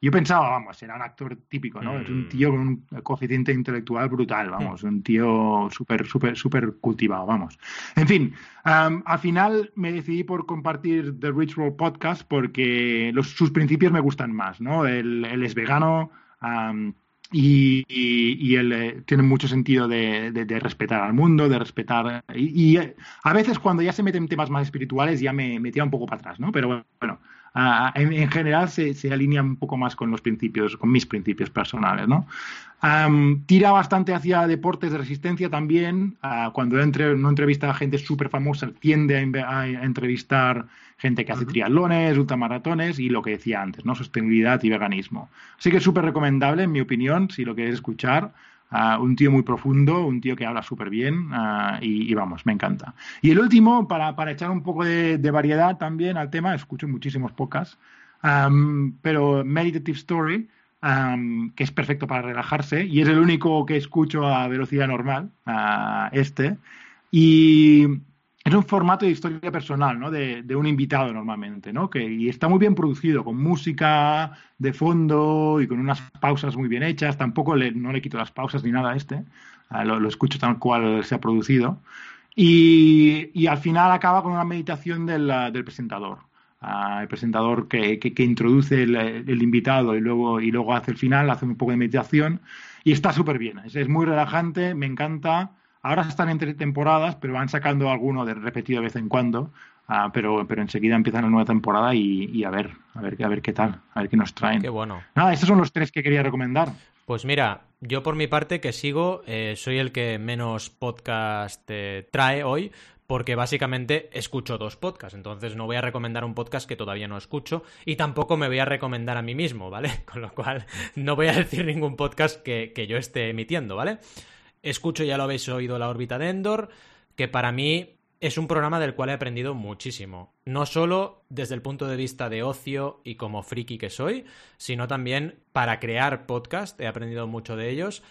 yo pensaba, vamos, era un actor típico, ¿no? Es un mm. tío con un coeficiente intelectual brutal, vamos, un tío súper, súper, súper cultivado, vamos. En fin, al final me decidí por compartir The Rich Roll Podcast porque los, sus principios me gustan más, ¿no? Él, es vegano y, y, él eh, tiene mucho sentido de, de, respetar al mundo, de respetar... Y, a veces cuando ya se meten temas más espirituales ya me, me tira un poco para atrás, ¿no? Pero bueno en, general se, alinea un poco más con los principios, con mis principios personales, ¿no? tira bastante hacia deportes de resistencia también. Uh, cuando entre, no entrevista a gente súper famosa, tiende a, entrevistar gente que hace triatlones, ultramaratones y lo que decía antes, ¿no? Sostenibilidad y veganismo. Así que es súper recomendable, en mi opinión, si lo queréis escuchar un tío muy profundo, un tío que habla súper bien y, vamos, me encanta. Y el último, para, para echar un poco de, variedad también al tema, escucho muchísimos pocas, pero Meditative Story, que es perfecto para relajarse y es el único que escucho a velocidad normal, este. Y es un formato de historia personal, ¿no? De, un invitado normalmente, ¿no? Que, y está muy bien producido, con música de fondo y con unas pausas muy bien hechas. Tampoco le, no le quito las pausas ni nada a este. lo, escucho tal cual se ha producido. Y, al final acaba con una meditación del, presentador. el presentador que, que, introduce el, invitado y luego, y luego hace el final, hace un poco de meditación y está súper bien. Es, muy relajante, me encanta. Ahora están entre temporadas, pero van sacando alguno de repetido de vez en cuando. Ah, pero, pero enseguida empieza la nueva temporada y, a ver, a ver, a ver qué tal, a ver qué nos traen. Qué bueno. Nada, estos son los tres que quería recomendar. Pues mira, yo por mi parte que sigo, eh, soy el que menos podcast eh, trae hoy, porque básicamente escucho dos podcasts, entonces no voy a recomendar un podcast que todavía no escucho y tampoco me voy a recomendar a mí mismo, ¿vale? Con lo cual no voy a decir ningún podcast que, que yo esté emitiendo, ¿vale? Escucho, ya lo habéis oído, La órbita de Endor, que para mí es un programa del cual he aprendido muchísimo. No solo desde el punto de vista de ocio y como friki que soy, sino también para crear podcast. He aprendido mucho de ellos.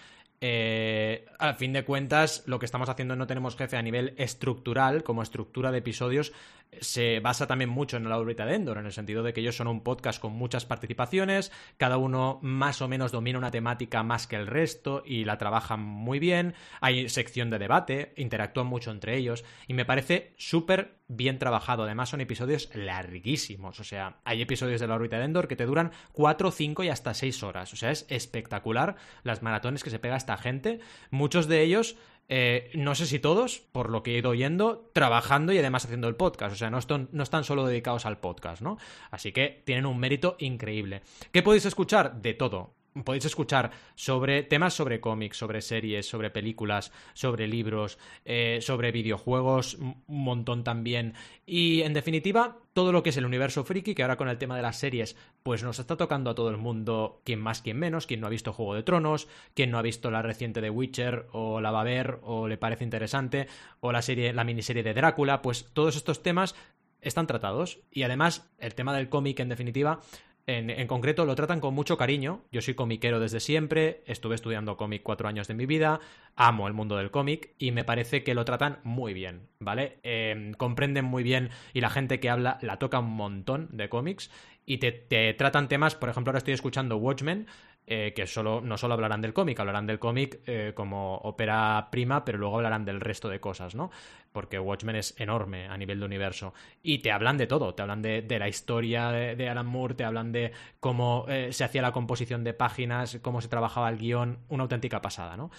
Eh, al fin de cuentas, lo que estamos haciendo No Tenemos Jefe a nivel estructural, como estructura de episodios, se basa también mucho en la órbita de Endor, en el sentido de que ellos son un podcast con muchas participaciones, cada uno más o menos domina una temática más que el resto y la trabajan muy bien, hay sección de debate, interactúan mucho entre ellos y me parece súper bien trabajado. Además son episodios larguísimos, o sea, hay episodios de la órbita de Endor que te duran 4, 5 y hasta 6 horas, o sea, es espectacular las maratones que se pega esta gente, muchos de ellos eh, no sé si todos, por lo que he ido oyendo, trabajando y además haciendo el podcast. O sea, no, no están solo dedicados al podcast, ¿no? Así que tienen un mérito increíble. ¿Qué podéis escuchar? De todo podéis escuchar sobre temas sobre cómics, sobre series, sobre películas, sobre libros, eh, sobre videojuegos, un montón también. Y en definitiva, todo lo que es el universo friki, que ahora con el tema de las series, pues nos está tocando a todo el mundo, quien más, quien menos, quien no ha visto Juego de Tronos, quien no ha visto la reciente de Witcher, o la va a ver, o le parece interesante, o la serie, la miniserie de Drácula, pues todos estos temas están tratados. Y además, el tema del cómic, en definitiva, en, concreto lo tratan con mucho cariño. Yo soy comiquero desde siempre, estuve estudiando cómic cuatro años de mi vida, amo el mundo del cómic y me parece que lo tratan muy bien, ¿vale? Em, comprenden muy bien y la gente que habla la toca un montón de cómics y te, te tratan temas, por ejemplo, ahora estoy escuchando Watchmen, eh, que solo, no solo hablarán del cómic, hablarán del cómic eh, como ópera prima, pero luego hablarán del resto de cosas, ¿no? Porque Watchmen es enorme a nivel de universo. Y te hablan de todo, te hablan de, la historia de, Alan Moore, te hablan de cómo eh, se hacía la composición de páginas, cómo se trabajaba el guion, una auténtica pasada, ¿no?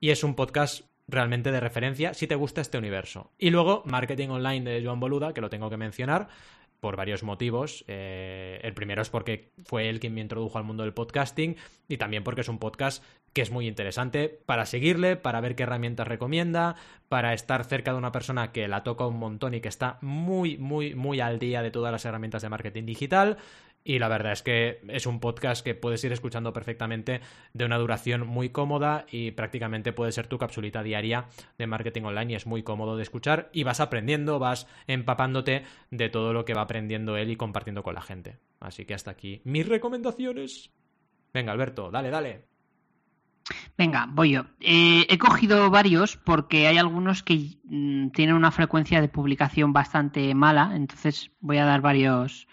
Y es un podcast realmente de referencia si te gusta este universo. Y luego, Marketing Online de Joan Boluda, que lo tengo que mencionar, por varios motivos. Eh, el primero es porque fue él quien me introdujo al mundo del podcasting y también porque es un podcast que es muy interesante para seguirle, para ver qué herramientas recomienda, para estar cerca de una persona que la toca un montón y que está muy, muy, muy al día de todas las herramientas de marketing digital y la verdad es que es un podcast que puedes ir escuchando perfectamente de una duración muy cómoda y prácticamente puede ser tu capsulita diaria de marketing online y es muy cómodo de escuchar y vas aprendiendo, vas empapándote de todo lo que va aprendiendo él y compartiendo con la gente. Así que hasta aquí mis recomendaciones. Venga, Alberto, dale, dale. Venga, voy yo. Eh, he cogido varios porque hay algunos que mm, tienen una frecuencia de publicación bastante mala, entonces voy a dar varios,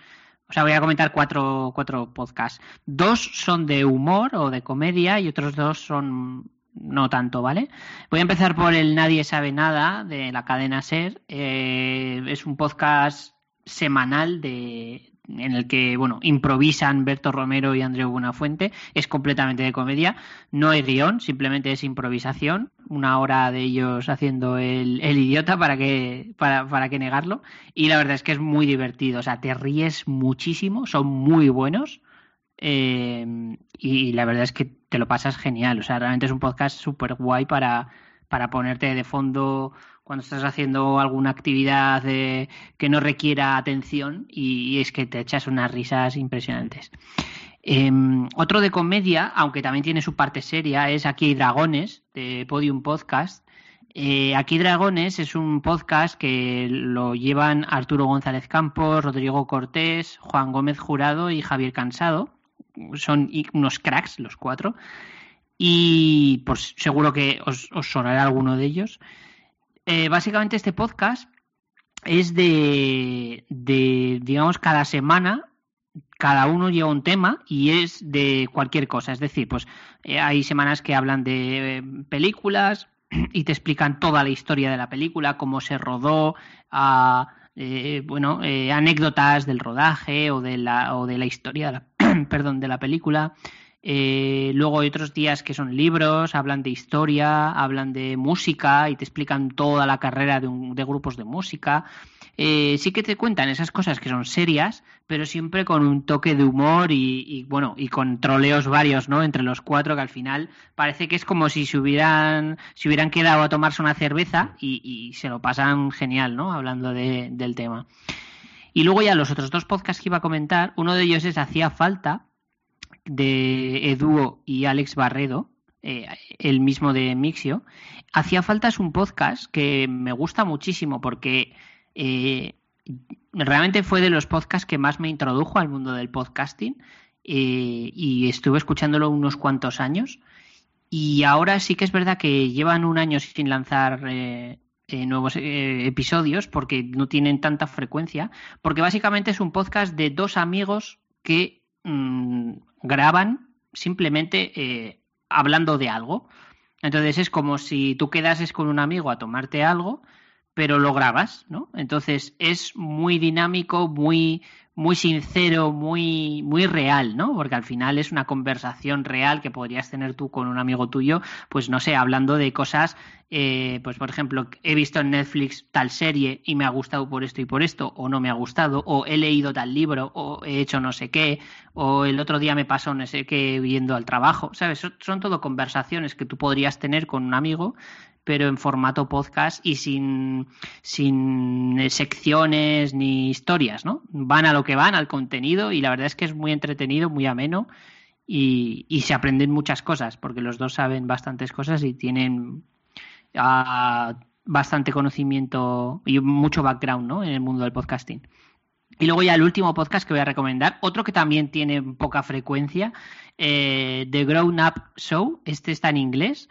o sea, voy a comentar cuatro, cuatro podcasts. Dos son de humor o de comedia y otros dos son no tanto, ¿vale? Voy a empezar por el Nadie sabe nada de la cadena Ser. Eh, es un podcast semanal de, en el que, bueno, improvisan Berto Romero y Andreu Buenafuente. Es completamente de comedia. No hay guion, simplemente es improvisación. Una hora de ellos haciendo el, idiota para que, para, para que negarlo. Y la verdad es que es muy divertido. O sea, te ríes muchísimo, son muy buenos. Eh, y la verdad es que te lo pasas genial. O sea, realmente es un podcast súper guay para, para ponerte de fondo cuando estás haciendo alguna actividad que no requiera atención y, es que te echas unas risas impresionantes. Em, otro de comedia, aunque también tiene su parte seria, es Aquí hay Dragones, de Podium Podcast. Eh, Aquí Dragones es un podcast que lo llevan Arturo González Campos, Rodrigo Cortés, Juan Gómez Jurado y Javier Cansado. Son unos cracks los cuatro. Y pues seguro que os sonará alguno de ellos. Eh, básicamente este podcast es de, digamos, cada semana cada uno lleva un tema y es de cualquier cosa. Es decir, pues eh, hay semanas que hablan de eh, películas y te explican toda la historia de la película, cómo se rodó, eh, bueno, eh, anécdotas del rodaje o de la, o de la historia, perdón, de la película. Eh, luego hay otros días que son libros, hablan de historia, hablan de música y te explican toda la carrera de, de grupos de música. Eh, sí que te cuentan esas cosas que son serias, pero siempre con un toque de humor y, bueno, y con troleos varios, ¿no? Entre los cuatro, que al final parece que es como si se hubieran, si hubieran quedado a tomarse una cerveza y, se lo pasan genial, ¿no? Hablando del tema. Y luego ya los otros dos podcasts que iba a comentar, uno de ellos es Hacía Falta, de Eduo y Alex Barredo, eh, el mismo de Mixio. Hacía falta es un podcast que me gusta muchísimo porque eh, realmente fue de los podcasts que más me introdujo al mundo del podcasting eh, y estuve escuchándolo unos cuantos años. Y ahora sí que es verdad que llevan un año sin lanzar nuevos episodios porque no tienen tanta frecuencia, porque básicamente es un podcast de dos amigos que mm, graban simplemente eh, hablando de algo. Entonces es como si tú quedases con un amigo a tomarte algo, pero lo grabas, ¿no? Entonces es muy dinámico, muy muy sincero, muy, muy real, ¿no? Porque al final es una conversación real que podrías tener tú con un amigo tuyo, pues no sé, hablando de cosas, eh, pues por ejemplo, he visto en Netflix tal serie y me ha gustado por esto y por esto, o no me ha gustado, o he leído tal libro, o he hecho no sé qué, o el otro día me pasó no sé qué viendo al trabajo, ¿sabes? Son todo conversaciones que tú podrías tener con un amigo pero en formato podcast y sin, sin secciones ni historias, ¿no? Van a lo que van, al contenido, y la verdad es que es muy entretenido, muy ameno, y, y se aprenden muchas cosas, porque los dos saben bastantes cosas y tienen uh, bastante conocimiento y mucho background, ¿no? En el mundo del podcasting. Y luego ya el último podcast que voy a recomendar, otro que también tiene poca frecuencia, eh, The Grown Up Show, este está en inglés,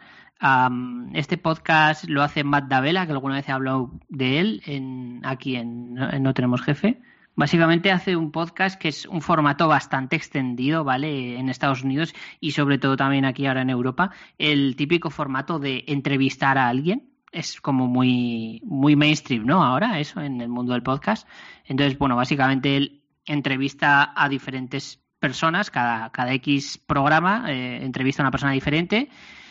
este podcast lo hace Matt Davela, que alguna vez he hablado de él en, aquí en, No Tenemos Jefe. Básicamente hace un podcast que es un formato bastante extendido, ¿vale? En Estados Unidos y sobre todo también aquí ahora en Europa. El típico formato de entrevistar a alguien. Es como muy, muy mainstream, ¿no? Ahora, eso, en el mundo del podcast. Entonces, bueno, básicamente él entrevista a diferentes personas, cada, cada X programa, eh, entrevista a una persona diferente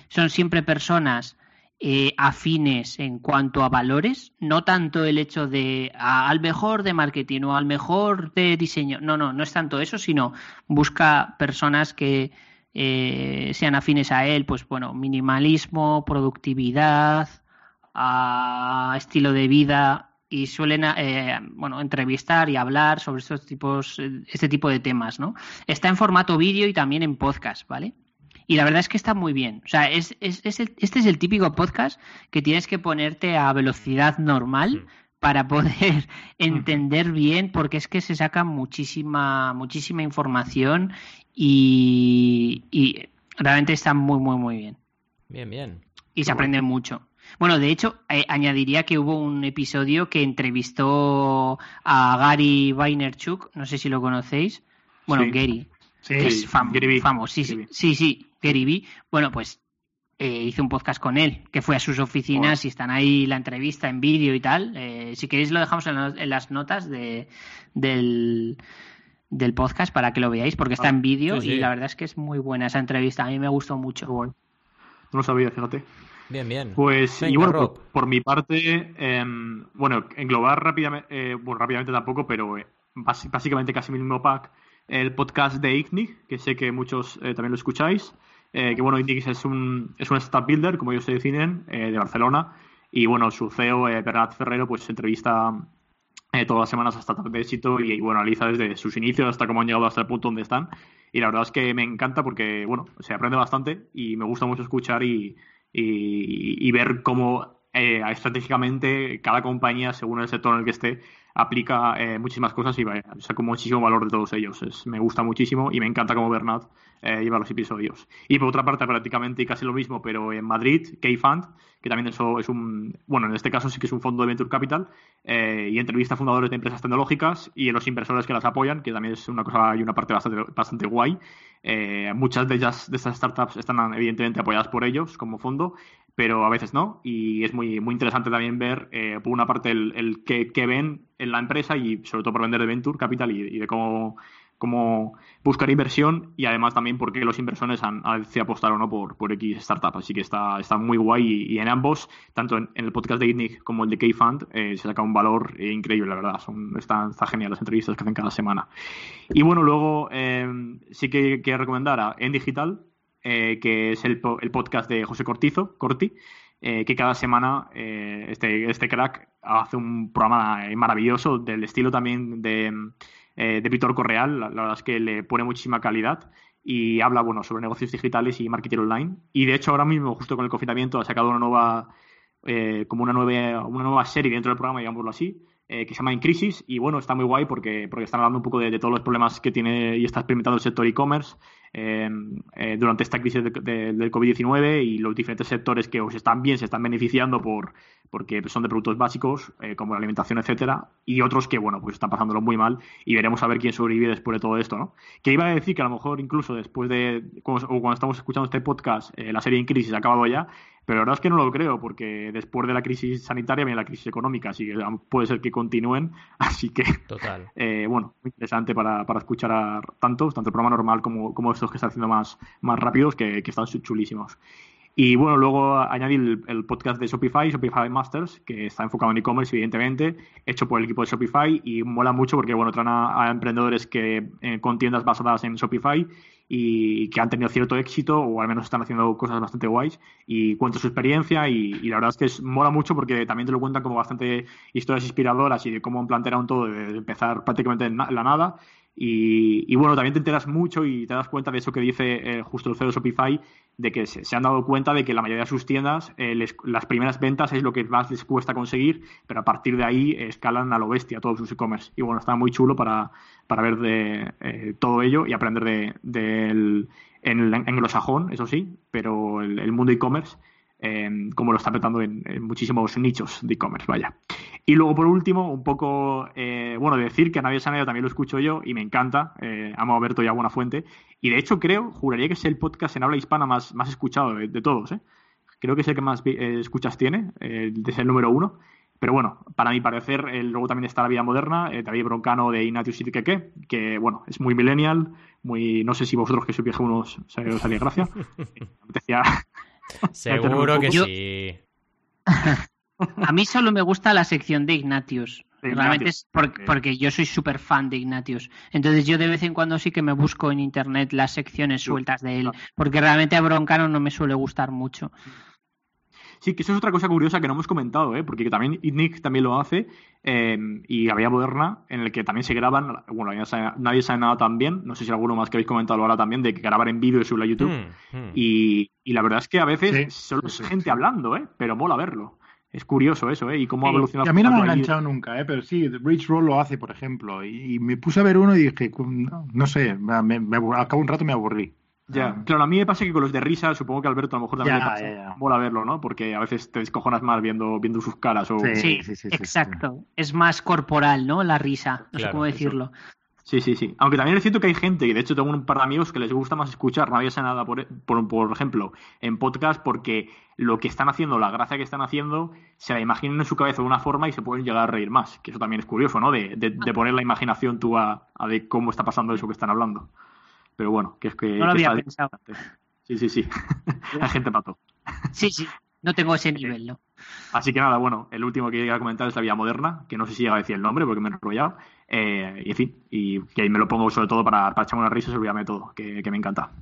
son siempre personas eh, afines en cuanto a valores, no tanto el hecho de al mejor de marketing o al mejor de diseño, no, no, no es tanto eso, sino busca personas que eh, sean afines a él, pues bueno, minimalismo, productividad, estilo de vida y suelen eh, bueno entrevistar y hablar sobre estos tipos este tipo de temas no está en formato vídeo y también en podcast vale y la verdad es que está muy bien. O sea, es, es, este es el típico podcast que tienes que ponerte a velocidad normal para poder entender bien, porque es que se saca muchísima, muchísima información y, realmente está muy, muy, muy bien. Bien, bien. Y se aprende mucho. Bueno, de hecho, eh, añadiría que hubo un episodio que entrevistó a Gary Vaynerchuk, no sé si lo conocéis. Bueno, Gary. Sí, es famoso. Sí, sí, sí, sí, Gary Bueno, pues eh, hice un podcast con él, que fue a sus oficinas y están ahí la entrevista en vídeo y tal. Eh, si queréis lo dejamos en, las notas de, del, del, podcast para que lo veáis, porque está ah, en vídeo y la verdad es que es muy buena esa entrevista. A mí me gustó mucho. No lo sabía, fíjate. Bien, bien. Pues, y bueno, por, mi parte, em, bueno, englobar rápidamente, eh, bueno, rápidamente tampoco, pero básicamente casi mismo pack el podcast de ICNIC, que sé que muchos eh, también lo escucháis. Eh, que bueno, ICNIC es un, es un startup builder, como ellos se definen, eh, de Barcelona. Y bueno, su CEO, Bernat Ferrero, pues se entrevista todas las semanas hasta tarde de éxito y, bueno, analiza desde sus inicios hasta cómo han llegado hasta el punto donde están. Y la verdad es que me encanta porque, bueno, se aprende bastante y me gusta mucho escuchar y, y ver cómo estratégicamente cada compañía, según el sector en el que esté, aplica eh, muchísimas cosas y vaya, saco muchísimo valor de todos ellos. Es, me gusta muchísimo y me encanta cómo Bernat eh, lleva los episodios. Y por otra parte, prácticamente casi lo mismo, pero en Madrid, K-Fund, que también eso es un, bueno, en este caso sí que es un fondo de Venture Capital, eh, y entrevista a fundadores de empresas tecnológicas y a los inversores que las apoyan, que también es una cosa y una parte bastante, bastante guay. muchas de ellas, de estas startups, están evidentemente apoyadas por ellos como fondo, pero a veces no. Y es muy, muy interesante también ver, eh, por una parte, el, el que, ven en la empresa y sobre todo por vender de Venture Capital y, de cómo, cómo, buscar inversión y además también por qué los inversores han, decidido apostar o no por, por X startup. Así que está, está muy guay y, en ambos, tanto en, el podcast de ITNIC como el de K-Fund, eh, se saca un valor eh, increíble, la verdad. Son, están, está genial las entrevistas que hacen cada semana. Y bueno, luego sí que quiero recomendar a En Digital, eh, que es el, podcast de José Cortizo, Corti, eh, que cada semana eh, este, este crack hace un programa maravilloso del estilo también de, de Víctor Correal. La, verdad es que le pone muchísima calidad y habla bueno sobre negocios digitales y marketing online. Y de hecho ahora mismo, justo con el confinamiento, ha sacado una nueva como una nueva, una nueva serie dentro del programa, digámoslo así, que se llama En Crisis y bueno, está muy guay porque, porque están hablando un poco de todos los problemas que tiene y está experimentando el sector e-commerce Em, eh, durante esta crisis del COVID-19 y los diferentes sectores que os están bien, se están beneficiando por porque son de productos básicos eh, como la alimentación, etcétera, y otros que, bueno, pues están pasándolo muy mal y veremos a ver quién sobrevive después de todo esto, ¿no? Que iba a decir que a lo mejor incluso después de, o cuando estamos escuchando este podcast, eh, la serie en crisis ha acabado ya, pero la verdad es que no lo creo, porque después de la crisis sanitaria viene la crisis económica, así que puede ser que continúen. Así que, Total. Eh, bueno, muy interesante para, para, escuchar a tantos, tanto el programa normal como, como estos que están haciendo más, más rápidos, que, que están chulísimos. Y bueno, luego añadir el, podcast de Shopify, Shopify Masters, que está enfocado en e-commerce, evidentemente, hecho por el equipo de Shopify y mola mucho porque, bueno, traen a, emprendedores que eh, con tiendas basadas en Shopify y que han tenido cierto éxito o al menos están haciendo cosas bastante guays y cuento su experiencia y, la verdad es que mola mucho porque también te lo cuentan como bastante historias inspiradoras y de cómo plantearon todo de empezar prácticamente en la nada y, bueno, también te enteras mucho y te das cuenta de eso que dice eh, justo el CEO de Shopify, de que se, han dado cuenta de que la mayoría de sus tiendas, eh, las primeras ventas es lo que más les cuesta conseguir, pero a partir de ahí escalan a lo bestia todos sus e-commerce. Y bueno, está muy chulo para, para ver de eh, todo ello y aprender de, del en, anglosajón, eso sí, pero el, el mundo e-commerce como lo está petando en, muchísimos nichos de e-commerce, vaya. Y luego, por último, un poco, eh, bueno, decir que a Nadie Sanero también lo escucho yo y me encanta, eh, amo a Berto y a Buena Fuente, y de hecho creo, juraría que es el podcast en habla hispana más, más escuchado de, todos, ¿eh? Creo que es el que más eh, escuchas tiene, es el número uno. Pero bueno, para mi parecer, luego también está La Vida Moderna, David Broncano de Ignatius City que, que bueno, es muy millennial, muy, no sé si vosotros que sois viejunos os haría gracia. me Seguro que sí. A mí solo me gusta la sección de Ignatius. Realmente es porque, yo soy súper fan de Ignatius. Entonces yo de vez en cuando sí que me busco en internet las secciones sueltas de él. Porque realmente a Broncano no me suele gustar mucho. Sí, que eso es otra cosa curiosa que no hemos comentado, ¿eh? porque también Nick también lo hace em, y Gabriela Moderna, en el que también se graban, bueno, nadie sabe nada también, no sé si alguno más que habéis comentado ahora también, de que grabar en vídeo y subirlo a YouTube. Mm, mm. Y, la verdad es que a veces solo es gente hablando, ¿eh? pero mola verlo. Es curioso eso, ¿eh? Y cómo ha evolucionado. a mí no me ha enganchado nunca, ¿eh? Pero sí, Rich Roll lo hace, por ejemplo. Y, me puse a ver uno y dije, no, sé, me, al cabo un rato me aburrí. Ya, ah. claro, a mí me pasa que con los de risa, supongo que Alberto a lo mejor también le pasa. Mola verlo, ¿no? Porque a veces te descojonas más viendo, viendo sus caras. O... Sí, sí, sí, exacto. Es más corporal, ¿no? La risa, no sé cómo decirlo. Sí, sí, sí. Aunque también es cierto que hay gente, y de hecho tengo un par de amigos que les gusta más escuchar Nadie sabe nada, por, por, ejemplo, en podcast, porque lo que están haciendo, la gracia que están haciendo, se la imaginan en su cabeza de una forma y se pueden llegar a reír más. Que eso también es curioso, ¿no? De, de, ah. poner la imaginación tú a, a, de cómo está pasando eso que están hablando. Pero bueno, que es que. No lo había pensado. Sí, sí, sí. Hay gente pato. Sí, sí. No tengo ese nivel, ¿no? Así que nada, bueno, el último que quería comentar es la Vía Moderna, que no sé si llega a decir el nombre porque me he enrollado. Eh, y en fin, y que ahí me lo pongo sobre todo para, para echarme una risa sobre el todo, que, que me encanta.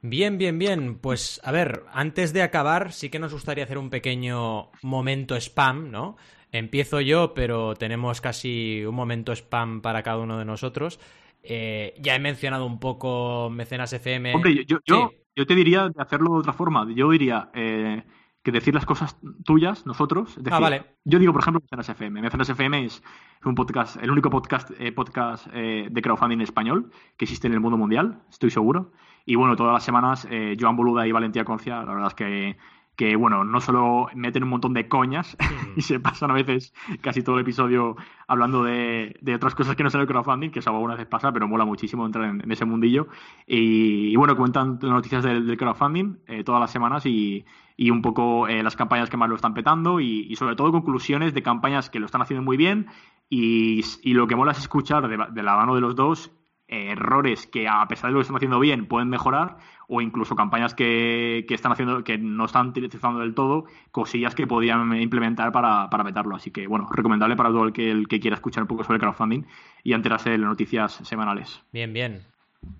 Bien, bien, bien. Pues a ver, antes de acabar, sí que nos gustaría hacer un pequeño momento spam, ¿no? Empiezo yo, pero tenemos casi un momento spam para cada uno de nosotros. Eh, ya he mencionado un poco Mecenas FM. Hombre, yo, yo, te diría de hacerlo de otra forma. Yo diría eh, que decir las cosas tuyas, nosotros. ah, vale. Yo digo, por ejemplo, Mecenas FM. Mecenas FM es un podcast, el único podcast, eh, podcast de crowdfunding en español que existe en el mundo mundial, estoy seguro. Y bueno, todas las semanas, Joan Boluda y Valentía Concia, la verdad es que que bueno, no solo meten un montón de coñas y se pasan a veces casi todo el episodio hablando de, otras cosas que no son el crowdfunding, que eso algunas veces pasa, pero mola muchísimo entrar en, ese mundillo. Y, bueno, cuentan noticias del, crowdfunding eh, todas las semanas y, y un poco eh, las campañas que más lo están petando y, sobre todo conclusiones de campañas que lo están haciendo muy bien y, lo que mola es escuchar de, la mano de los dos eh, errores que a pesar de lo que están haciendo bien pueden mejorar o incluso campañas que, están haciendo que no están utilizando del todo, cosillas que podían implementar para, para meterlo. Así que, bueno, recomendable para todo el que, el que quiera escuchar un poco sobre crowdfunding y enterarse de las noticias semanales. Bien, bien.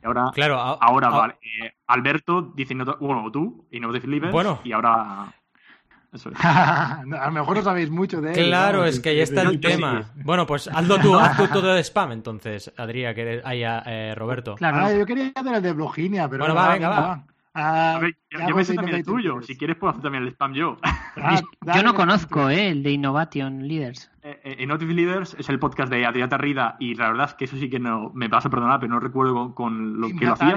Y ahora, claro, ahora vale, eh, Alberto dice, bueno, tú, y no Livers, bueno. y ahora... a lo mejor no sabéis mucho de él. Claro, es que ahí está el tema. Bueno, pues hazlo tú, haz tú todo de spam entonces, Adrián, que hay eh, Roberto. Claro, ah, yo quería hacer el de Bloginia, pero... Bueno, va, venga, va. Ah, yo, me sé también el tuyo. Si quieres, puedo hacer también el spam yo. Ah, yo no conozco eh, el de Innovation Leaders. Eh, eh, Leaders es el podcast de Adrián Tarrida y la verdad es que eso sí que no me pasa a perdonar, pero no recuerdo con, lo que lo hacía.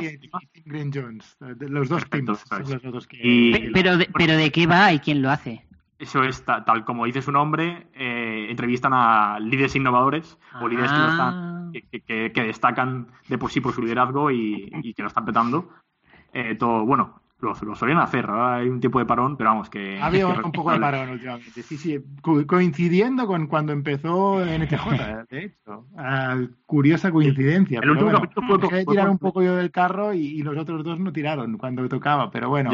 Green Jones, los dos teams. pero, de, pero ¿de qué va y quién lo hace? Eso es tal, como dice su nombre, entrevistan a líderes innovadores o líderes que, están, que, que, destacan de por sí por su liderazgo y, y que lo están petando eh, todo, bueno, lo, lo, solían hacer, hay un tipo de parón, pero vamos, que... Había un poco de parón últimamente, sí, sí, coincidiendo con cuando empezó NTJ, de hecho. Ah, curiosa coincidencia. El último capítulo fue... tirar un poco yo del carro y, los otros dos no tiraron cuando tocaba, pero bueno...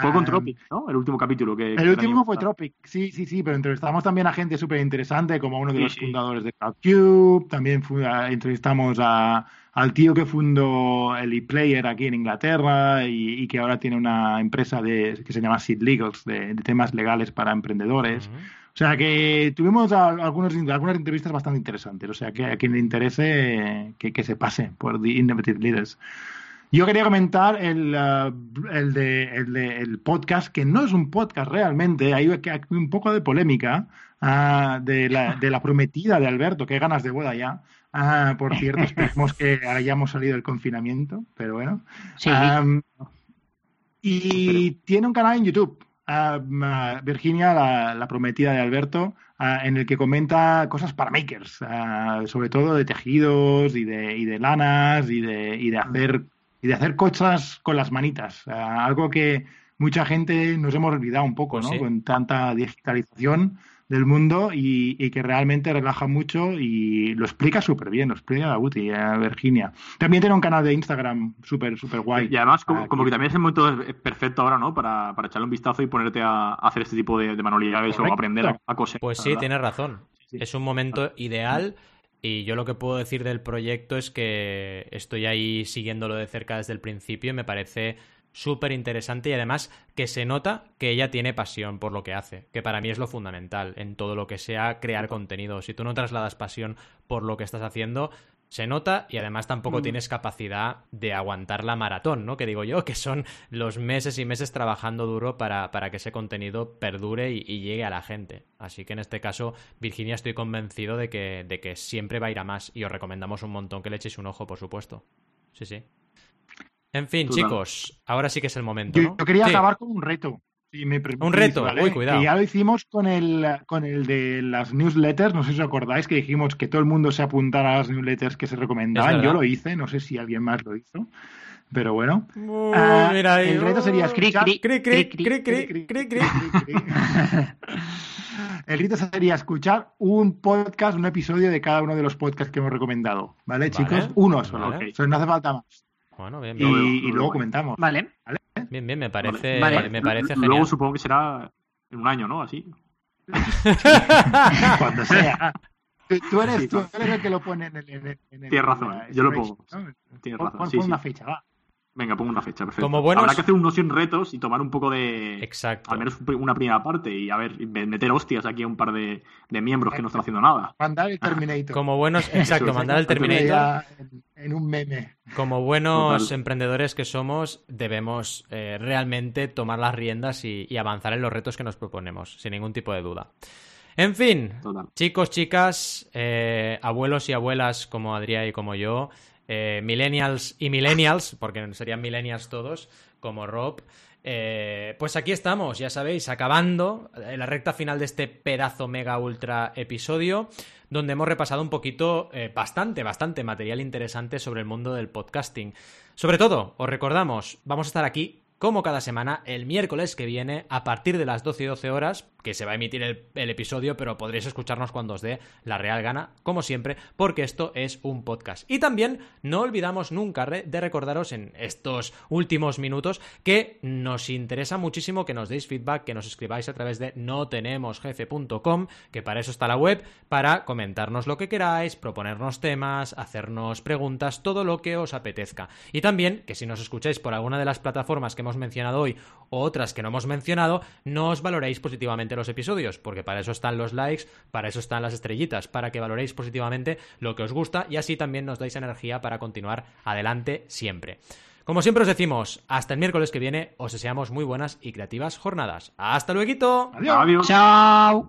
Fue con Tropic, ¿no? El último capítulo que... El último fue Tropic, sí, sí, sí, pero entrevistamos también a gente súper interesante, como uno de los fundadores de CloudCube, también entrevistamos a, al tío que fundó el ePlayer aquí en Inglaterra y, que ahora tiene una empresa de, que se llama Seed Legals, de, temas legales para emprendedores. O sea que tuvimos algunos, algunas entrevistas bastante interesantes. O sea que a quien le interese que, que se pase por The Innovative Leaders. Yo quería comentar el, uh, el, de, el, podcast, que no es un podcast realmente, hay un poco de polémica uh, de, la, de, la, prometida de Alberto, qué ganas de boda ya. Uh, por cierto, esperemos que hayamos salido del confinamiento, pero bueno. Um, y tiene un canal en YouTube, Virginia, la, la, prometida de Alberto, en el que comenta cosas para makers, sobre todo de tejidos y de, y de lanas y de, y de hacer y de hacer cosas con las manitas. algo que mucha gente nos hemos olvidado un poco, pues ¿no? Con tanta digitalización del mundo y, que realmente relaja mucho y lo explica súper bien, lo explica a Guti, a Virginia. También tiene un canal de Instagram súper, súper guay. Y además, como, que también es el momento perfecto ahora, ¿no? Para, echarle un vistazo y ponerte a, hacer este tipo de, manualidades o aprender a, coser. Pues sí, tienes razón. Es un momento ideal y yo lo que puedo decir del proyecto es que estoy ahí siguiéndolo de cerca desde el principio y me parece súper interesante y además que se nota que ella tiene pasión por lo que hace, que para mí es lo fundamental en todo lo que sea crear contenido. Si tú no trasladas pasión por lo que estás haciendo, se nota y además tampoco mm. tienes capacidad de aguantar la maratón, ¿no? Que digo yo, que son los meses y meses trabajando duro para, para que ese contenido perdure y, llegue a la gente. Así que en este caso, Virginia, estoy convencido de que, de que siempre va a ir a más y os recomendamos un montón que le echéis un ojo, por supuesto. Sí, sí. En fin, chicos, ahora sí que es el momento. Yo, quería acabar con un reto un reto, uy, cuidado. Y ya lo hicimos con el, con el de las newsletters, no sé si os acordáis que dijimos que todo el mundo se apuntara a las newsletters que se recomendaban. Yo lo hice, no sé si alguien más lo hizo. Pero bueno, el reto sería escuchar... El reto sería escuchar un podcast, un episodio de cada uno de los podcasts que hemos recomendado. ¿Vale, chicos? Uno solo. no hace falta más. Bueno, bien, y, luego comentamos. Vale. Bien, bien, me parece, me parece genial. Luego supongo que será en un año, ¿no? Así. Cuando sea. Tú eres, tú eres el que lo pone en el. En el Tienes razón, yo lo pongo. Tienes razón. Pon, una fecha, va. Venga, pongo una fecha, perfecto. Como buenos... Habrá que hacer unos 100 retos y tomar un poco de. Exacto. Al menos una primera parte y a ver, meter hostias aquí a un par de, de miembros que no están haciendo nada. Mandar el Terminator. Como buenos. Exacto, mandar el Terminator. En, un meme. Como buenos emprendedores que somos, debemos eh, realmente tomar las riendas y, avanzar en los retos que nos proponemos, sin ningún tipo de duda. En fin, chicos, chicas, eh, abuelos y abuelas como Adrián y como yo, eh, millennials y millennials, porque serían millennials todos, como Rob. Eh, pues aquí estamos, ya sabéis, acabando en la recta final de este pedazo mega ultra episodio, donde hemos repasado un poquito, eh, bastante, bastante material interesante sobre el mundo del podcasting. Sobre todo, os recordamos, vamos a estar aquí como cada semana, el miércoles que viene, a partir de las 12 y 12 horas, que se va a emitir el, episodio, pero podréis escucharnos cuando os dé la real gana, como siempre, porque esto es un podcast. Y también no olvidamos nunca de recordaros en estos últimos minutos que nos interesa muchísimo que nos deis feedback, que nos escribáis a través de notenemosjefe.com, que para eso está la web, para comentarnos lo que queráis, proponernos temas, hacernos preguntas, todo lo que os apetezca. Y también que si nos escucháis por alguna de las plataformas que hemos mencionado hoy o otras que no hemos mencionado, no os valoréis positivamente los episodios, porque para eso están los likes, para eso están las estrellitas, para que valoréis positivamente lo que os gusta y así también nos dais energía para continuar adelante siempre. Como siempre os decimos, hasta el miércoles que viene os deseamos muy buenas y creativas jornadas. ¡Hasta luego! Adiós. Chao.